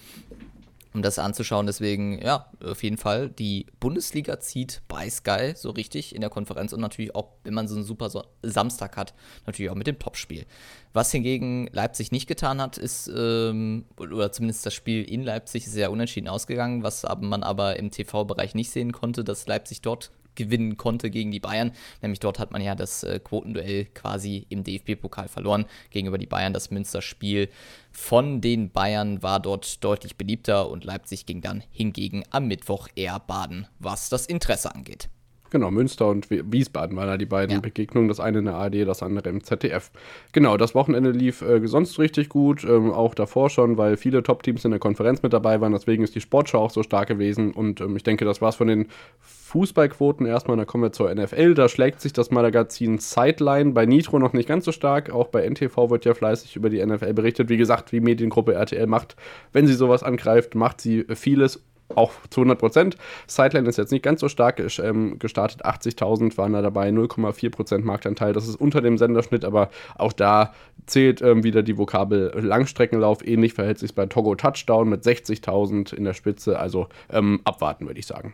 um das anzuschauen. Deswegen, ja, auf jeden Fall, die Bundesliga zieht bei Sky so richtig in der Konferenz und natürlich auch, wenn man so einen super Samstag hat, natürlich auch mit dem Topspiel. Was hingegen Leipzig nicht getan hat, ist, ähm, oder zumindest das Spiel in Leipzig ist sehr unentschieden ausgegangen, was man aber im TV-Bereich nicht sehen konnte, dass Leipzig dort gewinnen konnte gegen die Bayern. Nämlich dort hat man ja das äh, Quotenduell quasi im DFB-Pokal verloren gegenüber die Bayern. Das Münsterspiel von den Bayern war dort deutlich beliebter und Leipzig ging dann hingegen am Mittwoch eher baden, was das Interesse angeht. Genau, Münster und Wiesbaden waren da die beiden ja. Begegnungen. Das eine in der ARD, das andere im ZDF. Genau, das Wochenende lief äh, sonst richtig gut, ähm, auch davor schon, weil viele Top-Teams in der Konferenz mit dabei waren. Deswegen ist die Sportschau auch so stark gewesen. Und ähm, ich denke, das war's von den Fußballquoten erstmal. Dann kommen wir zur NFL. Da schlägt sich das Magazin Sideline bei Nitro noch nicht ganz so stark. Auch bei NTV wird ja fleißig über die NFL berichtet. Wie gesagt, wie Mediengruppe RTL macht, wenn sie sowas angreift, macht sie vieles auch zu 100 Prozent. Sideline ist jetzt nicht ganz so stark ähm, gestartet. 80.000 waren da dabei, 0,4 Prozent Marktanteil. Das ist unter dem Senderschnitt, aber auch da zählt ähm, wieder die Vokabel Langstreckenlauf. Ähnlich verhält sich bei Togo Touchdown mit 60.000 in der Spitze. Also ähm, abwarten, würde ich sagen.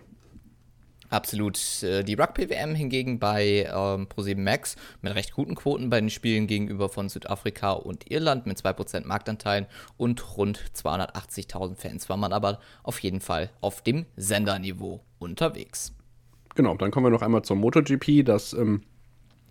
Absolut. Äh, die Rugby-WM hingegen bei ähm, Pro7 Max mit recht guten Quoten bei den Spielen gegenüber von Südafrika und Irland mit 2% Marktanteilen und rund 280.000 Fans war man aber auf jeden Fall auf dem Senderniveau unterwegs. Genau, dann kommen wir noch einmal zur MotoGP. Das ähm,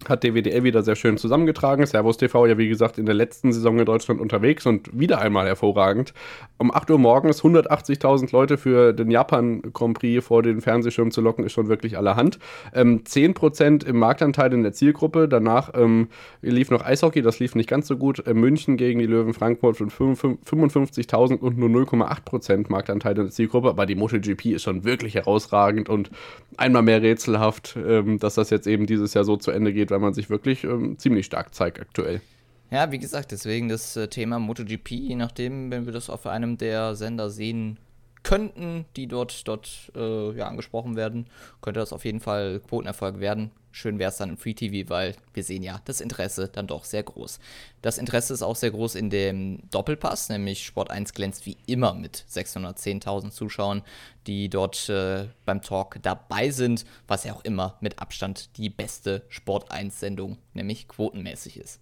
hat DWDL wieder sehr schön zusammengetragen. Servus TV ja, wie gesagt, in der letzten Saison in Deutschland unterwegs und wieder einmal hervorragend. Um 8 Uhr morgens 180.000 Leute für den Japan Grand Prix vor den Fernsehschirm zu locken, ist schon wirklich allerhand. Ähm, 10% im Marktanteil in der Zielgruppe. Danach ähm, lief noch Eishockey, das lief nicht ganz so gut. Äh, München gegen die Löwen Frankfurt von 55.000 und nur 0,8% Marktanteil in der Zielgruppe. Aber die MotoGP ist schon wirklich herausragend und einmal mehr rätselhaft, ähm, dass das jetzt eben dieses Jahr so zu Ende geht geht, weil man sich wirklich ähm, ziemlich stark zeigt aktuell. Ja, wie gesagt, deswegen das äh, Thema MotoGP, je nachdem, wenn wir das auf einem der Sender sehen könnten, die dort, dort äh, ja, angesprochen werden, könnte das auf jeden Fall Quotenerfolg werden. Schön wäre es dann im Free TV, weil wir sehen ja, das Interesse dann doch sehr groß. Das Interesse ist auch sehr groß in dem Doppelpass, nämlich Sport 1 glänzt wie immer mit 610.000 Zuschauern, die dort äh, beim Talk dabei sind, was ja auch immer mit Abstand die beste Sport 1 Sendung, nämlich quotenmäßig ist.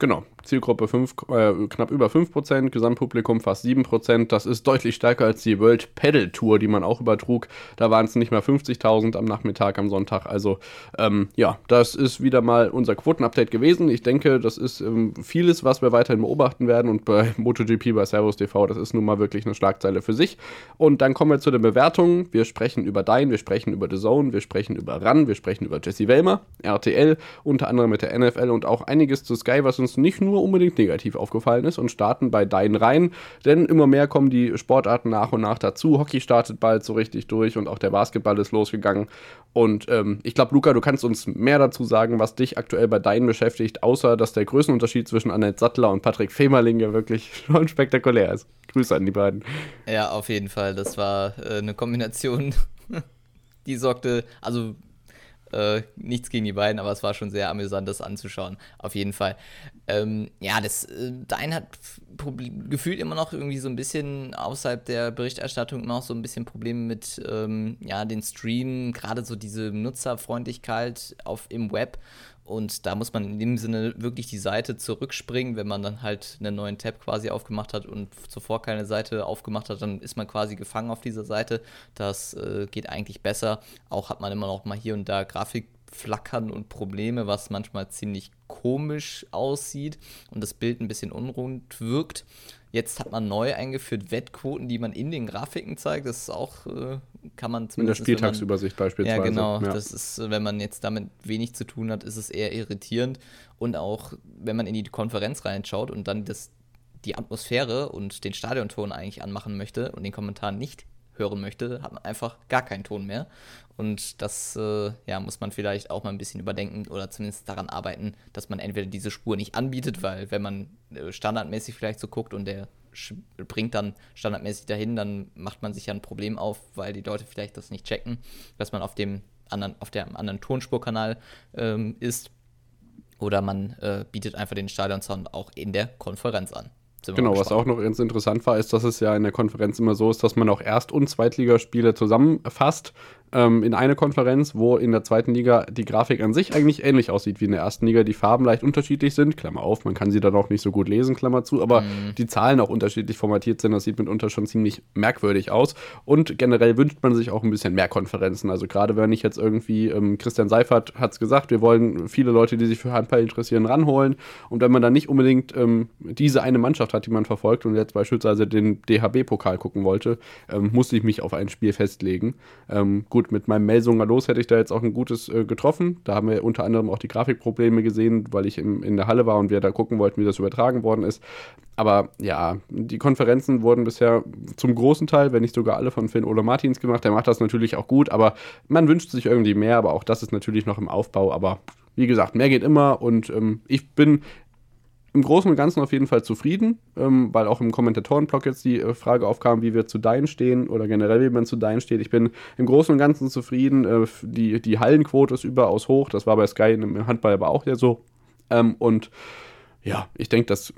Genau, Zielgruppe 5, äh, knapp über 5%, Gesamtpublikum fast 7%. Das ist deutlich stärker als die World Pedal Tour, die man auch übertrug. Da waren es nicht mal 50.000 am Nachmittag, am Sonntag. Also ähm, ja, das ist wieder mal unser Quotenupdate gewesen. Ich denke, das ist ähm, vieles, was wir weiterhin beobachten werden. Und bei MotoGP, bei Servus TV, das ist nun mal wirklich eine Schlagzeile für sich. Und dann kommen wir zu den Bewertungen. Wir sprechen über Dein, wir sprechen über The Zone, wir sprechen über RAN, wir sprechen über Jesse Wellmer, RTL, unter anderem mit der NFL und auch einiges zu Sky, was uns uns nicht nur unbedingt negativ aufgefallen ist und starten bei deinen Reihen, denn immer mehr kommen die Sportarten nach und nach dazu. Hockey startet bald so richtig durch und auch der Basketball ist losgegangen. Und ähm, ich glaube, Luca, du kannst uns mehr dazu sagen, was dich aktuell bei deinen beschäftigt, außer dass der Größenunterschied zwischen Annette Sattler und Patrick Femerling ja wirklich schon spektakulär ist. Grüße an die beiden. Ja, auf jeden Fall. Das war äh, eine Kombination, die sorgte, also äh, nichts gegen die beiden, aber es war schon sehr amüsant, das anzuschauen. Auf jeden Fall. Ähm, ja, das äh, Dein hat gefühlt immer noch irgendwie so ein bisschen außerhalb der Berichterstattung noch so ein bisschen Probleme mit ähm, ja, den Stream, gerade so diese Nutzerfreundlichkeit auf, im Web. Und da muss man in dem Sinne wirklich die Seite zurückspringen, wenn man dann halt einen neuen Tab quasi aufgemacht hat und zuvor keine Seite aufgemacht hat, dann ist man quasi gefangen auf dieser Seite. Das äh, geht eigentlich besser. Auch hat man immer noch mal hier und da Grafikflackern und Probleme, was manchmal ziemlich komisch aussieht und das Bild ein bisschen unrund wirkt. Jetzt hat man neu eingeführt Wettquoten, die man in den Grafiken zeigt. Das ist auch, äh, kann man zumindest. In der Spieltagsübersicht man, beispielsweise. Ja, genau. Ja. Das ist, wenn man jetzt damit wenig zu tun hat, ist es eher irritierend. Und auch, wenn man in die Konferenz reinschaut und dann das, die Atmosphäre und den Stadionton eigentlich anmachen möchte und den Kommentar nicht hören möchte, hat man einfach gar keinen Ton mehr. Und das äh, ja, muss man vielleicht auch mal ein bisschen überdenken oder zumindest daran arbeiten, dass man entweder diese Spur nicht anbietet, weil wenn man äh, standardmäßig vielleicht so guckt und der bringt dann standardmäßig dahin, dann macht man sich ja ein Problem auf, weil die Leute vielleicht das nicht checken, dass man auf dem anderen, auf dem anderen Tonspurkanal ähm, ist. Oder man äh, bietet einfach den Stadionsound auch in der Konferenz an. Genau, was auch noch ganz interessant war, ist, dass es ja in der Konferenz immer so ist, dass man auch Erst- und Zweitligaspiele zusammenfasst ähm, in eine Konferenz, wo in der zweiten Liga die Grafik an sich eigentlich ähnlich aussieht wie in der ersten Liga, die Farben leicht unterschiedlich sind, Klammer auf, man kann sie dann auch nicht so gut lesen, Klammer zu, aber mhm. die Zahlen auch unterschiedlich formatiert sind, das sieht mitunter schon ziemlich merkwürdig aus und generell wünscht man sich auch ein bisschen mehr Konferenzen, also gerade wenn ich jetzt irgendwie, ähm, Christian Seifert hat es gesagt, wir wollen viele Leute, die sich für Handball interessieren, ranholen und wenn man dann nicht unbedingt ähm, diese eine Mannschaft hat, die man verfolgt und jetzt beispielsweise den DHB-Pokal gucken wollte, ähm, musste ich mich auf ein Spiel festlegen. Ähm, gut, mit meinem Melsunger los hätte ich da jetzt auch ein gutes äh, getroffen. Da haben wir unter anderem auch die Grafikprobleme gesehen, weil ich im, in der Halle war und wir da gucken wollten, wie das übertragen worden ist. Aber ja, die Konferenzen wurden bisher zum großen Teil, wenn nicht sogar alle von Finn Ole Martins gemacht. Der macht das natürlich auch gut, aber man wünscht sich irgendwie mehr, aber auch das ist natürlich noch im Aufbau. Aber wie gesagt, mehr geht immer und ähm, ich bin im Großen und Ganzen auf jeden Fall zufrieden, ähm, weil auch im Kommentatorenblock jetzt die äh, Frage aufkam, wie wir zu Dein stehen oder generell, wie man zu Dein steht. Ich bin im Großen und Ganzen zufrieden. Äh, die, die Hallenquote ist überaus hoch. Das war bei Sky im Handball aber auch ja so. Ähm, und ja, ich denke, das,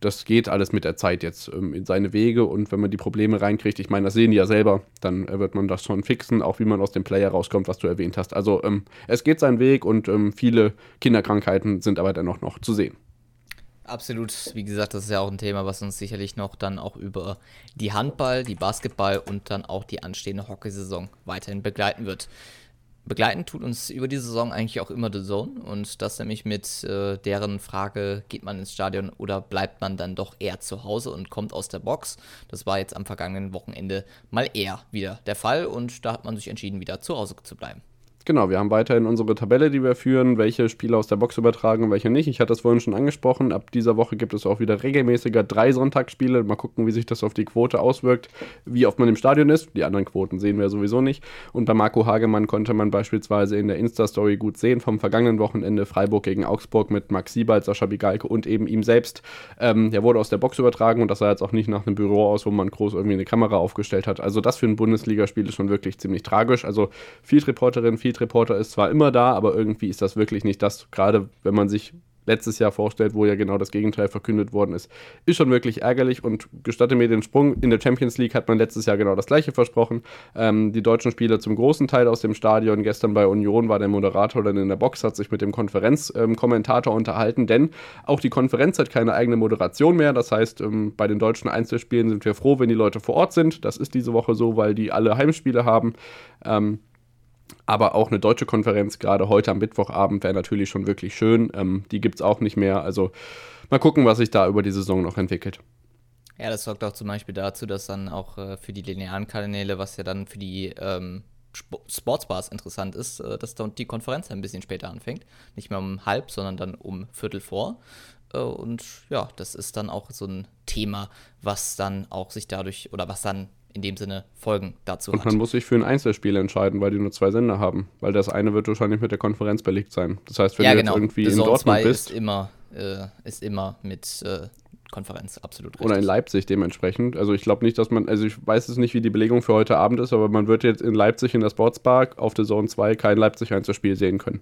das geht alles mit der Zeit jetzt ähm, in seine Wege und wenn man die Probleme reinkriegt, ich meine, das sehen die ja selber, dann äh, wird man das schon fixen, auch wie man aus dem Player rauskommt, was du erwähnt hast. Also ähm, es geht seinen Weg und ähm, viele Kinderkrankheiten sind aber dennoch noch zu sehen. Absolut, wie gesagt, das ist ja auch ein Thema, was uns sicherlich noch dann auch über die Handball, die Basketball und dann auch die anstehende Hockeysaison weiterhin begleiten wird. Begleiten tut uns über die Saison eigentlich auch immer The Zone und das nämlich mit äh, deren Frage, geht man ins Stadion oder bleibt man dann doch eher zu Hause und kommt aus der Box. Das war jetzt am vergangenen Wochenende mal eher wieder der Fall und da hat man sich entschieden, wieder zu Hause zu bleiben. Genau, wir haben weiterhin unsere Tabelle, die wir führen, welche Spiele aus der Box übertragen und welche nicht. Ich hatte es vorhin schon angesprochen, ab dieser Woche gibt es auch wieder regelmäßiger drei Sonntagsspiele. Mal gucken, wie sich das auf die Quote auswirkt, wie oft man im Stadion ist. Die anderen Quoten sehen wir sowieso nicht. Und bei Marco Hagemann konnte man beispielsweise in der Insta-Story gut sehen vom vergangenen Wochenende Freiburg gegen Augsburg mit Max Siebald, Sascha Bigalke und eben ihm selbst. Ähm, der wurde aus der Box übertragen und das sah jetzt auch nicht nach einem Büro aus, wo man groß irgendwie eine Kamera aufgestellt hat. Also das für ein Bundesligaspiel ist schon wirklich ziemlich tragisch. Also Field Reporterin, Field Reporter ist zwar immer da, aber irgendwie ist das wirklich nicht das, gerade wenn man sich letztes Jahr vorstellt, wo ja genau das Gegenteil verkündet worden ist, ist schon wirklich ärgerlich und gestatte mir den Sprung. In der Champions League hat man letztes Jahr genau das gleiche versprochen. Ähm, die deutschen Spieler zum großen Teil aus dem Stadion. Gestern bei Union war der Moderator dann in der Box, hat sich mit dem Konferenzkommentator ähm, unterhalten, denn auch die Konferenz hat keine eigene Moderation mehr. Das heißt, ähm, bei den deutschen Einzelspielen sind wir froh, wenn die Leute vor Ort sind. Das ist diese Woche so, weil die alle Heimspiele haben. Ähm, aber auch eine deutsche Konferenz, gerade heute am Mittwochabend, wäre natürlich schon wirklich schön. Ähm, die gibt es auch nicht mehr. Also mal gucken, was sich da über die Saison noch entwickelt. Ja, das sorgt auch zum Beispiel dazu, dass dann auch äh, für die linearen Kanäle, was ja dann für die ähm, Sportsbars interessant ist, äh, dass dann die Konferenz ein bisschen später anfängt. Nicht mehr um halb, sondern dann um Viertel vor. Äh, und ja, das ist dann auch so ein Thema, was dann auch sich dadurch oder was dann in dem Sinne Folgen dazu und hat. Man muss sich für ein Einzelspiel entscheiden, weil die nur zwei Sender haben. Weil das eine wird wahrscheinlich mit der Konferenz belegt sein. Das heißt, wenn ja, du genau. jetzt irgendwie The in Dortmund bist. Ist immer, äh, ist immer mit äh, Konferenz, absolut richtig. Oder in Leipzig dementsprechend. Also ich glaube nicht, dass man, also ich weiß es nicht, wie die Belegung für heute Abend ist, aber man wird jetzt in Leipzig in der Sportspark auf der Zone 2 kein Leipzig-Einzelspiel sehen können.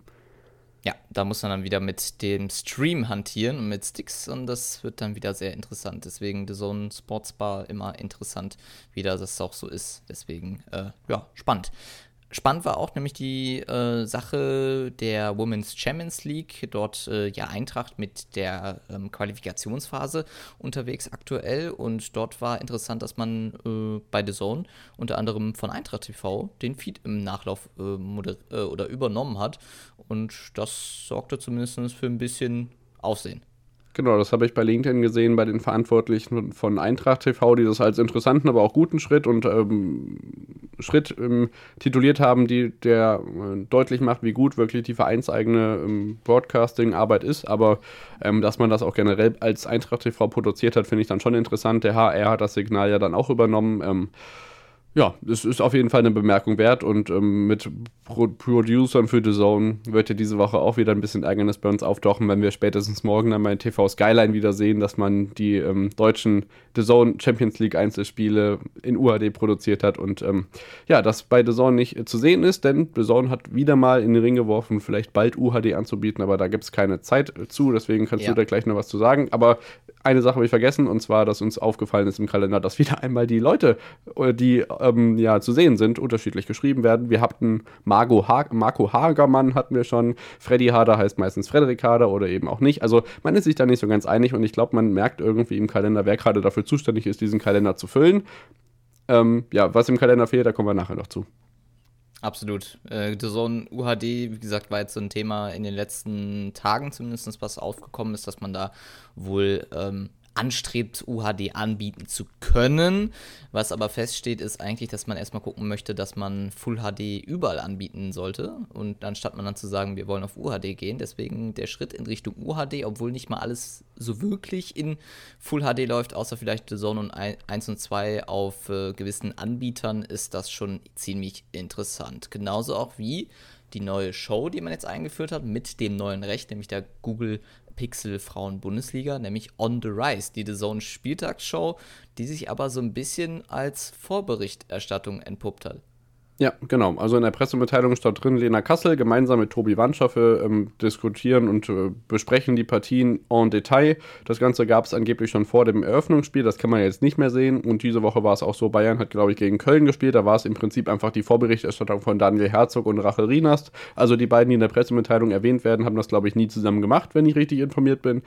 Ja, da muss man dann wieder mit dem Stream hantieren und mit Sticks und das wird dann wieder sehr interessant. Deswegen The Zone Sports Bar immer interessant, wie das auch so ist. Deswegen, äh, ja, spannend. Spannend war auch nämlich die äh, Sache der Women's Champions League. Dort äh, ja Eintracht mit der ähm, Qualifikationsphase unterwegs aktuell. Und dort war interessant, dass man äh, bei The Zone unter anderem von Eintracht TV den Feed im Nachlauf äh, äh, oder übernommen hat. Und das sorgte zumindest für ein bisschen Aufsehen. Genau, das habe ich bei LinkedIn gesehen, bei den Verantwortlichen von Eintracht TV, die das als interessanten, aber auch guten Schritt und ähm, Schritt ähm, tituliert haben, die, der äh, deutlich macht, wie gut wirklich die vereinseigene ähm, Broadcasting-Arbeit ist. Aber ähm, dass man das auch generell als Eintracht TV produziert hat, finde ich dann schon interessant. Der HR hat das Signal ja dann auch übernommen. Ja, es ist auf jeden Fall eine Bemerkung wert und ähm, mit Pro Producern für The Zone wird ja diese Woche auch wieder ein bisschen Ärgernis bei uns auftauchen, wenn wir spätestens morgen dann bei TV Skyline wieder sehen, dass man die ähm, deutschen The Zone Champions League Einzelspiele in UHD produziert hat und ähm, ja, das bei The Zone nicht äh, zu sehen ist, denn The Zone hat wieder mal in den Ring geworfen, vielleicht bald UHD anzubieten, aber da gibt es keine Zeit äh, zu, deswegen kannst ja. du da gleich noch was zu sagen. Aber eine Sache habe ich vergessen und zwar, dass uns aufgefallen ist im Kalender, dass wieder einmal die Leute, äh, die ähm, ja zu sehen sind, unterschiedlich geschrieben werden. Wir hatten Marco, ha Marco Hagermann hatten wir schon, Freddy Hader heißt meistens Frederik Hader oder eben auch nicht. Also man ist sich da nicht so ganz einig und ich glaube, man merkt irgendwie im Kalender, wer gerade dafür zuständig ist, diesen Kalender zu füllen. Ähm, ja, was im Kalender fehlt, da kommen wir nachher noch zu. Absolut. Äh, The Zone UHD, wie gesagt, war jetzt so ein Thema in den letzten Tagen zumindest, was aufgekommen ist, dass man da wohl ähm, anstrebt, UHD anbieten zu können. Was aber feststeht, ist eigentlich, dass man erstmal gucken möchte, dass man Full HD überall anbieten sollte. Und anstatt man dann zu sagen, wir wollen auf UHD gehen, deswegen der Schritt in Richtung UHD, obwohl nicht mal alles so wirklich in Full HD läuft, außer vielleicht The und 1 und 2 auf äh, gewissen Anbietern, ist das schon ziemlich interessant. Genauso auch wie die neue Show, die man jetzt eingeführt hat, mit dem neuen Recht, nämlich der Google Pixel Frauen Bundesliga, nämlich On the Rise, die The Zone Spieltagsshow, die sich aber so ein bisschen als Vorberichterstattung entpuppt hat. Ja, genau. Also in der Pressemitteilung stand drin, Lena Kassel gemeinsam mit Tobi Wandschaffe ähm, diskutieren und äh, besprechen die Partien en Detail. Das Ganze gab es angeblich schon vor dem Eröffnungsspiel, das kann man jetzt nicht mehr sehen. Und diese Woche war es auch so, Bayern hat, glaube ich, gegen Köln gespielt. Da war es im Prinzip einfach die Vorberichterstattung von Daniel Herzog und Rachel Rienast. Also die beiden, die in der Pressemitteilung erwähnt werden, haben das, glaube ich, nie zusammen gemacht, wenn ich richtig informiert bin.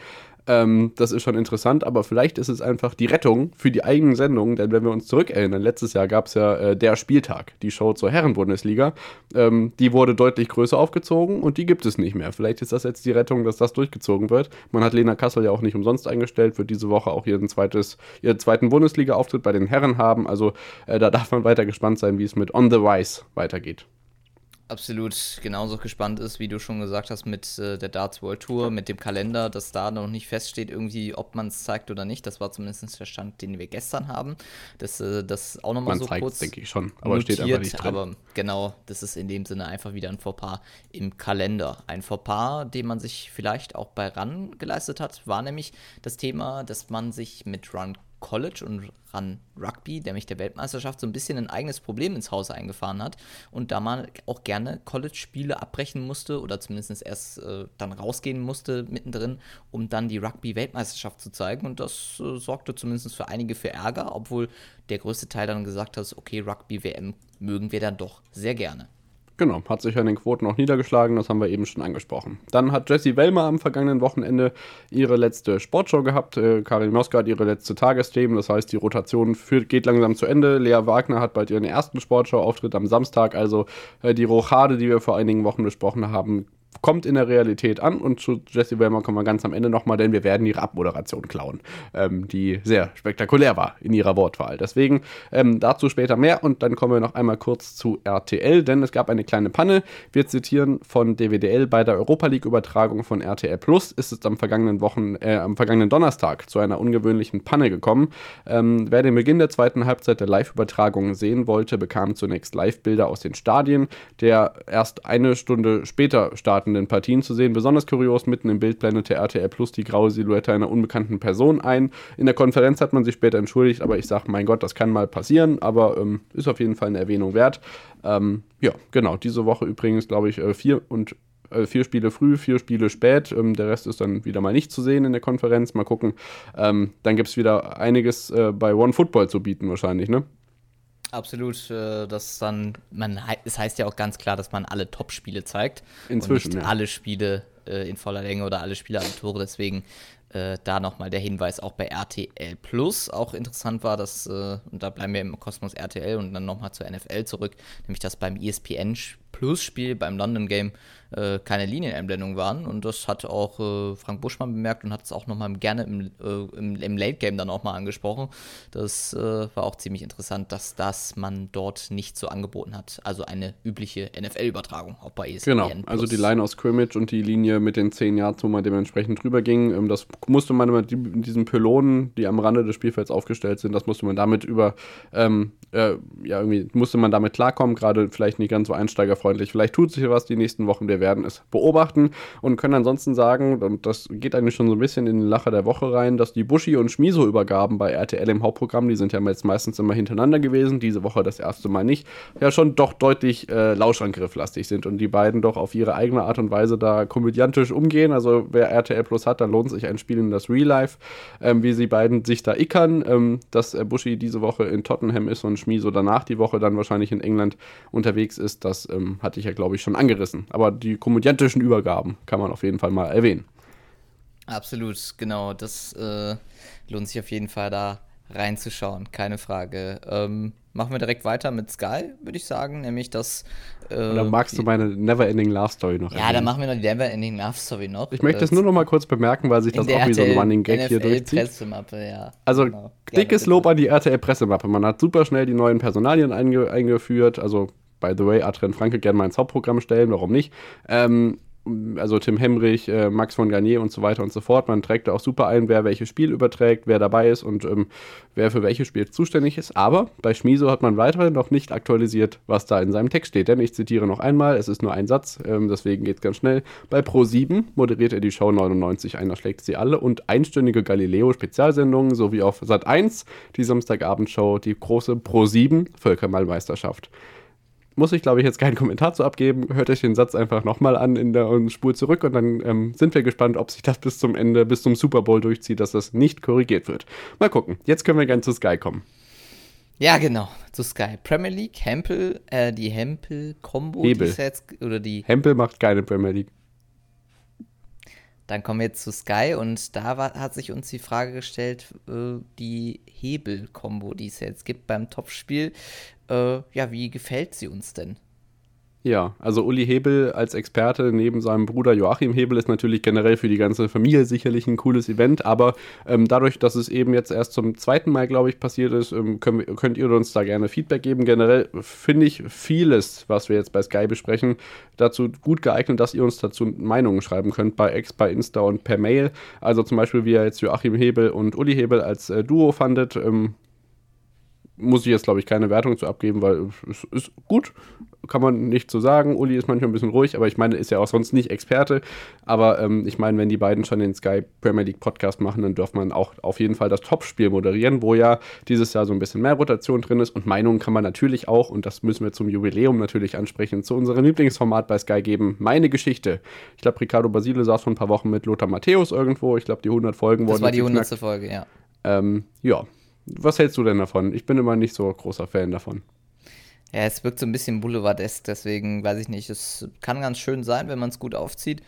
Ähm, das ist schon interessant, aber vielleicht ist es einfach die Rettung für die eigenen Sendungen, denn wenn wir uns zurückerinnern, letztes Jahr gab es ja äh, der Spieltag, die Show zur Herrenbundesliga. Ähm, die wurde deutlich größer aufgezogen und die gibt es nicht mehr. Vielleicht ist das jetzt die Rettung, dass das durchgezogen wird. Man hat Lena Kassel ja auch nicht umsonst eingestellt, wird diese Woche auch ihren, zweites, ihren zweiten Bundesliga-Auftritt bei den Herren haben. Also äh, da darf man weiter gespannt sein, wie es mit On the Rise weitergeht absolut genauso gespannt ist, wie du schon gesagt hast, mit äh, der Darts World Tour, mit dem Kalender, dass da noch nicht feststeht, irgendwie, ob man es zeigt oder nicht. Das war zumindest der Stand, den wir gestern haben. Das, äh, das auch nochmal so kurz. denke ich schon, aber notiert, steht einfach nicht drin. Aber genau, das ist in dem Sinne einfach wieder ein Fauxpas im Kalender. Ein Fauxpas, den man sich vielleicht auch bei RAN geleistet hat, war nämlich das Thema, dass man sich mit RAN College und Run Rugby, nämlich der Weltmeisterschaft, so ein bisschen ein eigenes Problem ins Haus eingefahren hat und da man auch gerne College-Spiele abbrechen musste oder zumindest erst äh, dann rausgehen musste mittendrin, um dann die Rugby-Weltmeisterschaft zu zeigen. Und das äh, sorgte zumindest für einige für Ärger, obwohl der größte Teil dann gesagt hat, okay, Rugby-WM mögen wir dann doch sehr gerne. Genau, hat sich an den Quoten auch niedergeschlagen, das haben wir eben schon angesprochen. Dann hat Jessie Wellmer am vergangenen Wochenende ihre letzte Sportshow gehabt. Äh, Karin Moska hat ihre letzte Tagesthemen, das heißt, die Rotation führt, geht langsam zu Ende. Lea Wagner hat bald ihren ersten Sportshow-Auftritt am Samstag, also äh, die Rochade, die wir vor einigen Wochen besprochen haben, kommt in der Realität an und zu Jesse Wellmer kommen wir ganz am Ende nochmal, denn wir werden ihre Abmoderation klauen, ähm, die sehr spektakulär war in ihrer Wortwahl. Deswegen ähm, dazu später mehr und dann kommen wir noch einmal kurz zu RTL, denn es gab eine kleine Panne. Wir zitieren von DWDL bei der Europa League Übertragung von RTL Plus ist es am vergangenen Wochen, äh, am vergangenen Donnerstag zu einer ungewöhnlichen Panne gekommen. Ähm, wer den Beginn der zweiten Halbzeit der Live-Übertragung sehen wollte, bekam zunächst Live-Bilder aus den Stadien, der erst eine Stunde später startete startenden Partien zu sehen. Besonders kurios, mitten im Bild blendete RTL Plus die graue Silhouette einer unbekannten Person ein. In der Konferenz hat man sich später entschuldigt, aber ich sage, mein Gott, das kann mal passieren, aber ähm, ist auf jeden Fall eine Erwähnung wert. Ähm, ja, genau, diese Woche übrigens, glaube ich, äh, vier und äh, vier Spiele früh, vier Spiele spät. Ähm, der Rest ist dann wieder mal nicht zu sehen in der Konferenz. Mal gucken. Ähm, dann gibt es wieder einiges äh, bei One Football zu bieten, wahrscheinlich, ne? Absolut, äh, das dann, man, es heißt ja auch ganz klar, dass man alle Top-Spiele zeigt. Inzwischen. Und nicht ja. alle Spiele äh, in voller Länge oder alle Spiele alle Tore. Deswegen äh, da nochmal der Hinweis auch bei RTL Plus. Auch interessant war, dass, äh, und da bleiben wir im Kosmos RTL und dann nochmal zur NFL zurück, nämlich dass beim ESPN Plus-Spiel, beim London Game, äh, keine Linieneinblendung waren. Und das hat auch äh, Frank Buschmann bemerkt und hat es auch nochmal gerne im, äh, im, im, Late Game dann auch mal angesprochen. Das äh, war auch ziemlich interessant, dass das man dort nicht so angeboten hat. Also eine übliche NFL-Übertragung, auch bei ESPN. Genau, also die Line aus Scrimmage und die Linie mit den 10 Yards, wo man dementsprechend drüber ging. Ähm, das musste man mit diesen Pylonen, die am Rande des Spielfelds aufgestellt sind, das musste man damit über, ähm, äh, ja, irgendwie musste man damit klarkommen, gerade vielleicht nicht ganz so einsteigerfreundlich. Vielleicht tut sich was die nächsten Wochen, wir werden es beobachten und können ansonsten sagen, und das geht eigentlich schon so ein bisschen in den Lacher der Woche rein, dass die Buschi und Schmiso-Übergaben bei RTL im Hauptprogramm, die sind ja jetzt meistens immer hintereinander gewesen, diese Woche das erste Mal nicht, ja schon doch deutlich äh, Lauschangrifflastig sind und die beiden doch auf ihre eigene Art und Weise da komödiantisch umgehen. Also wer RTL Plus hat, dann lohnt sich ein Spiel in das Real Life, ähm, wie sie beiden sich da ickern, ähm, dass äh, Buschi diese Woche in Tottenham ist und Schmiso danach die Woche dann wahrscheinlich in England unterwegs ist, das ähm, hatte ich ja glaube ich schon angerissen. Aber die komödiantischen Übergaben kann man auf jeden Fall mal erwähnen. Absolut, genau. Das äh, lohnt sich auf jeden Fall da reinzuschauen, keine Frage. Ähm, machen wir direkt weiter mit Sky, würde ich sagen, nämlich das. Äh, Oder magst du meine Neverending Love Story noch? Ja, erwähnen? dann machen wir noch die Neverending Love Story noch. Ich möchte das nur noch mal kurz bemerken, weil sich das auch wie so ein Running Gag NFL hier durchzieht. Pressemappe, ja. Also genau. dickes Lob an die RTL Pressemappe. Man hat super schnell die neuen Personalien einge eingeführt, also by the way, Adrian Franke gerne mal ins Hauptprogramm stellen, warum nicht? Ähm, also Tim Hemrich, äh, Max von Garnier und so weiter und so fort. Man trägt da auch super ein, wer welches Spiel überträgt, wer dabei ist und ähm, wer für welches Spiel zuständig ist. Aber bei Schmiso hat man weiterhin noch nicht aktualisiert, was da in seinem Text steht. Denn ich zitiere noch einmal, es ist nur ein Satz, ähm, deswegen geht es ganz schnell. Bei Pro7 moderiert er die Show 99, einer schlägt sie alle und einstündige Galileo-Spezialsendungen sowie auf Sat 1 die Samstagabendshow, die große Pro7 Völkermalmeisterschaft muss ich, glaube ich, jetzt keinen Kommentar zu abgeben. Hört euch den Satz einfach nochmal an in der und Spur zurück und dann ähm, sind wir gespannt, ob sich das bis zum Ende, bis zum Super Bowl durchzieht, dass das nicht korrigiert wird. Mal gucken. Jetzt können wir gerne zu Sky kommen. Ja, genau, zu Sky. Premier League, Hempel, äh, die Hempel-Kombo, die jetzt, oder die. Hempel macht keine Premier League. Dann kommen wir jetzt zu Sky und da war, hat sich uns die Frage gestellt, äh, die Hebel-Kombo, die es jetzt gibt beim Topspiel. Äh, ja, wie gefällt sie uns denn? Ja, also Uli Hebel als Experte neben seinem Bruder Joachim Hebel ist natürlich generell für die ganze Familie sicherlich ein cooles Event, aber ähm, dadurch, dass es eben jetzt erst zum zweiten Mal, glaube ich, passiert ist, ähm, können, könnt ihr uns da gerne Feedback geben. Generell finde ich vieles, was wir jetzt bei Sky besprechen, dazu gut geeignet, dass ihr uns dazu Meinungen schreiben könnt bei X, bei Insta und per Mail. Also zum Beispiel, wie ihr jetzt Joachim Hebel und Uli Hebel als äh, Duo fandet. Ähm, muss ich jetzt, glaube ich, keine Wertung zu abgeben, weil es ist gut, kann man nicht so sagen. Uli ist manchmal ein bisschen ruhig, aber ich meine, ist ja auch sonst nicht Experte. Aber ähm, ich meine, wenn die beiden schon den Sky Premier League Podcast machen, dann dürfte man auch auf jeden Fall das Topspiel moderieren, wo ja dieses Jahr so ein bisschen mehr Rotation drin ist. Und Meinungen kann man natürlich auch, und das müssen wir zum Jubiläum natürlich ansprechen, zu unserem Lieblingsformat bei Sky geben. Meine Geschichte. Ich glaube, Ricardo Basile saß vor ein paar Wochen mit Lothar Matthäus irgendwo. Ich glaube, die 100 Folgen das wurden. Das war die 100. Folge, ja. Ähm, ja, was hältst du denn davon? Ich bin immer nicht so großer Fan davon. Ja, es wirkt so ein bisschen Boulevardesk, deswegen weiß ich nicht. Es kann ganz schön sein, wenn man es gut aufzieht.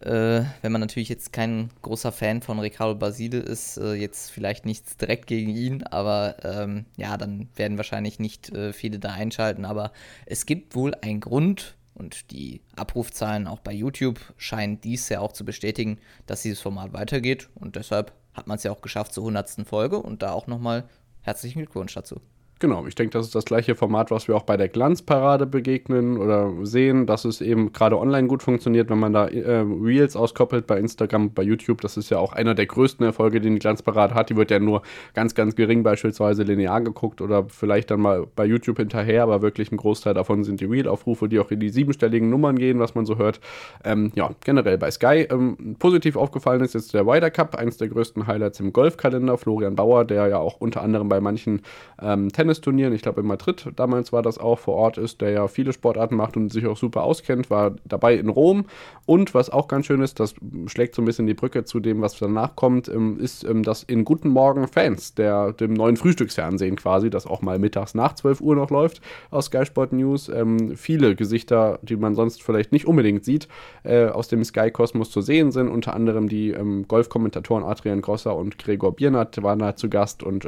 Äh, wenn man natürlich jetzt kein großer Fan von Ricardo Basile ist, äh, jetzt vielleicht nichts direkt gegen ihn, aber ähm, ja, dann werden wahrscheinlich nicht äh, viele da einschalten. Aber es gibt wohl einen Grund und die Abrufzahlen auch bei YouTube scheinen dies ja auch zu bestätigen, dass dieses Format weitergeht und deshalb hat man es ja auch geschafft zur 100. Folge und da auch nochmal herzlichen Glückwunsch dazu. Genau, ich denke, das ist das gleiche Format, was wir auch bei der Glanzparade begegnen oder sehen, dass es eben gerade online gut funktioniert, wenn man da äh, Reels auskoppelt bei Instagram, bei YouTube. Das ist ja auch einer der größten Erfolge, den die Glanzparade hat. Die wird ja nur ganz, ganz gering beispielsweise linear geguckt oder vielleicht dann mal bei YouTube hinterher, aber wirklich ein Großteil davon sind die Reel-Aufrufe, die auch in die siebenstelligen Nummern gehen, was man so hört. Ähm, ja, generell bei Sky. Ähm, positiv aufgefallen ist jetzt der Ryder Cup, eines der größten Highlights im Golfkalender. Florian Bauer, der ja auch unter anderem bei manchen ähm, Tennisturnieren, ich glaube in Madrid damals war das auch, vor Ort ist, der ja viele Sportarten macht und sich auch super auskennt, war dabei in Rom. Und was auch ganz schön ist, das schlägt so ein bisschen die Brücke zu dem, was danach kommt, ähm, ist ähm, das in Guten Morgen Fans, der, dem neuen Frühstücksfernsehen quasi, das auch mal mittags nach 12 Uhr noch läuft aus Sky Sport News. Ähm, viele Gesichter, die man sonst vielleicht nicht unbedingt sieht, äh, aus dem Sky-Kosmos zu sehen sind. Unter anderem die Golfkommentatoren Adrian Grosser und Gregor Biernat waren da zu Gast. Und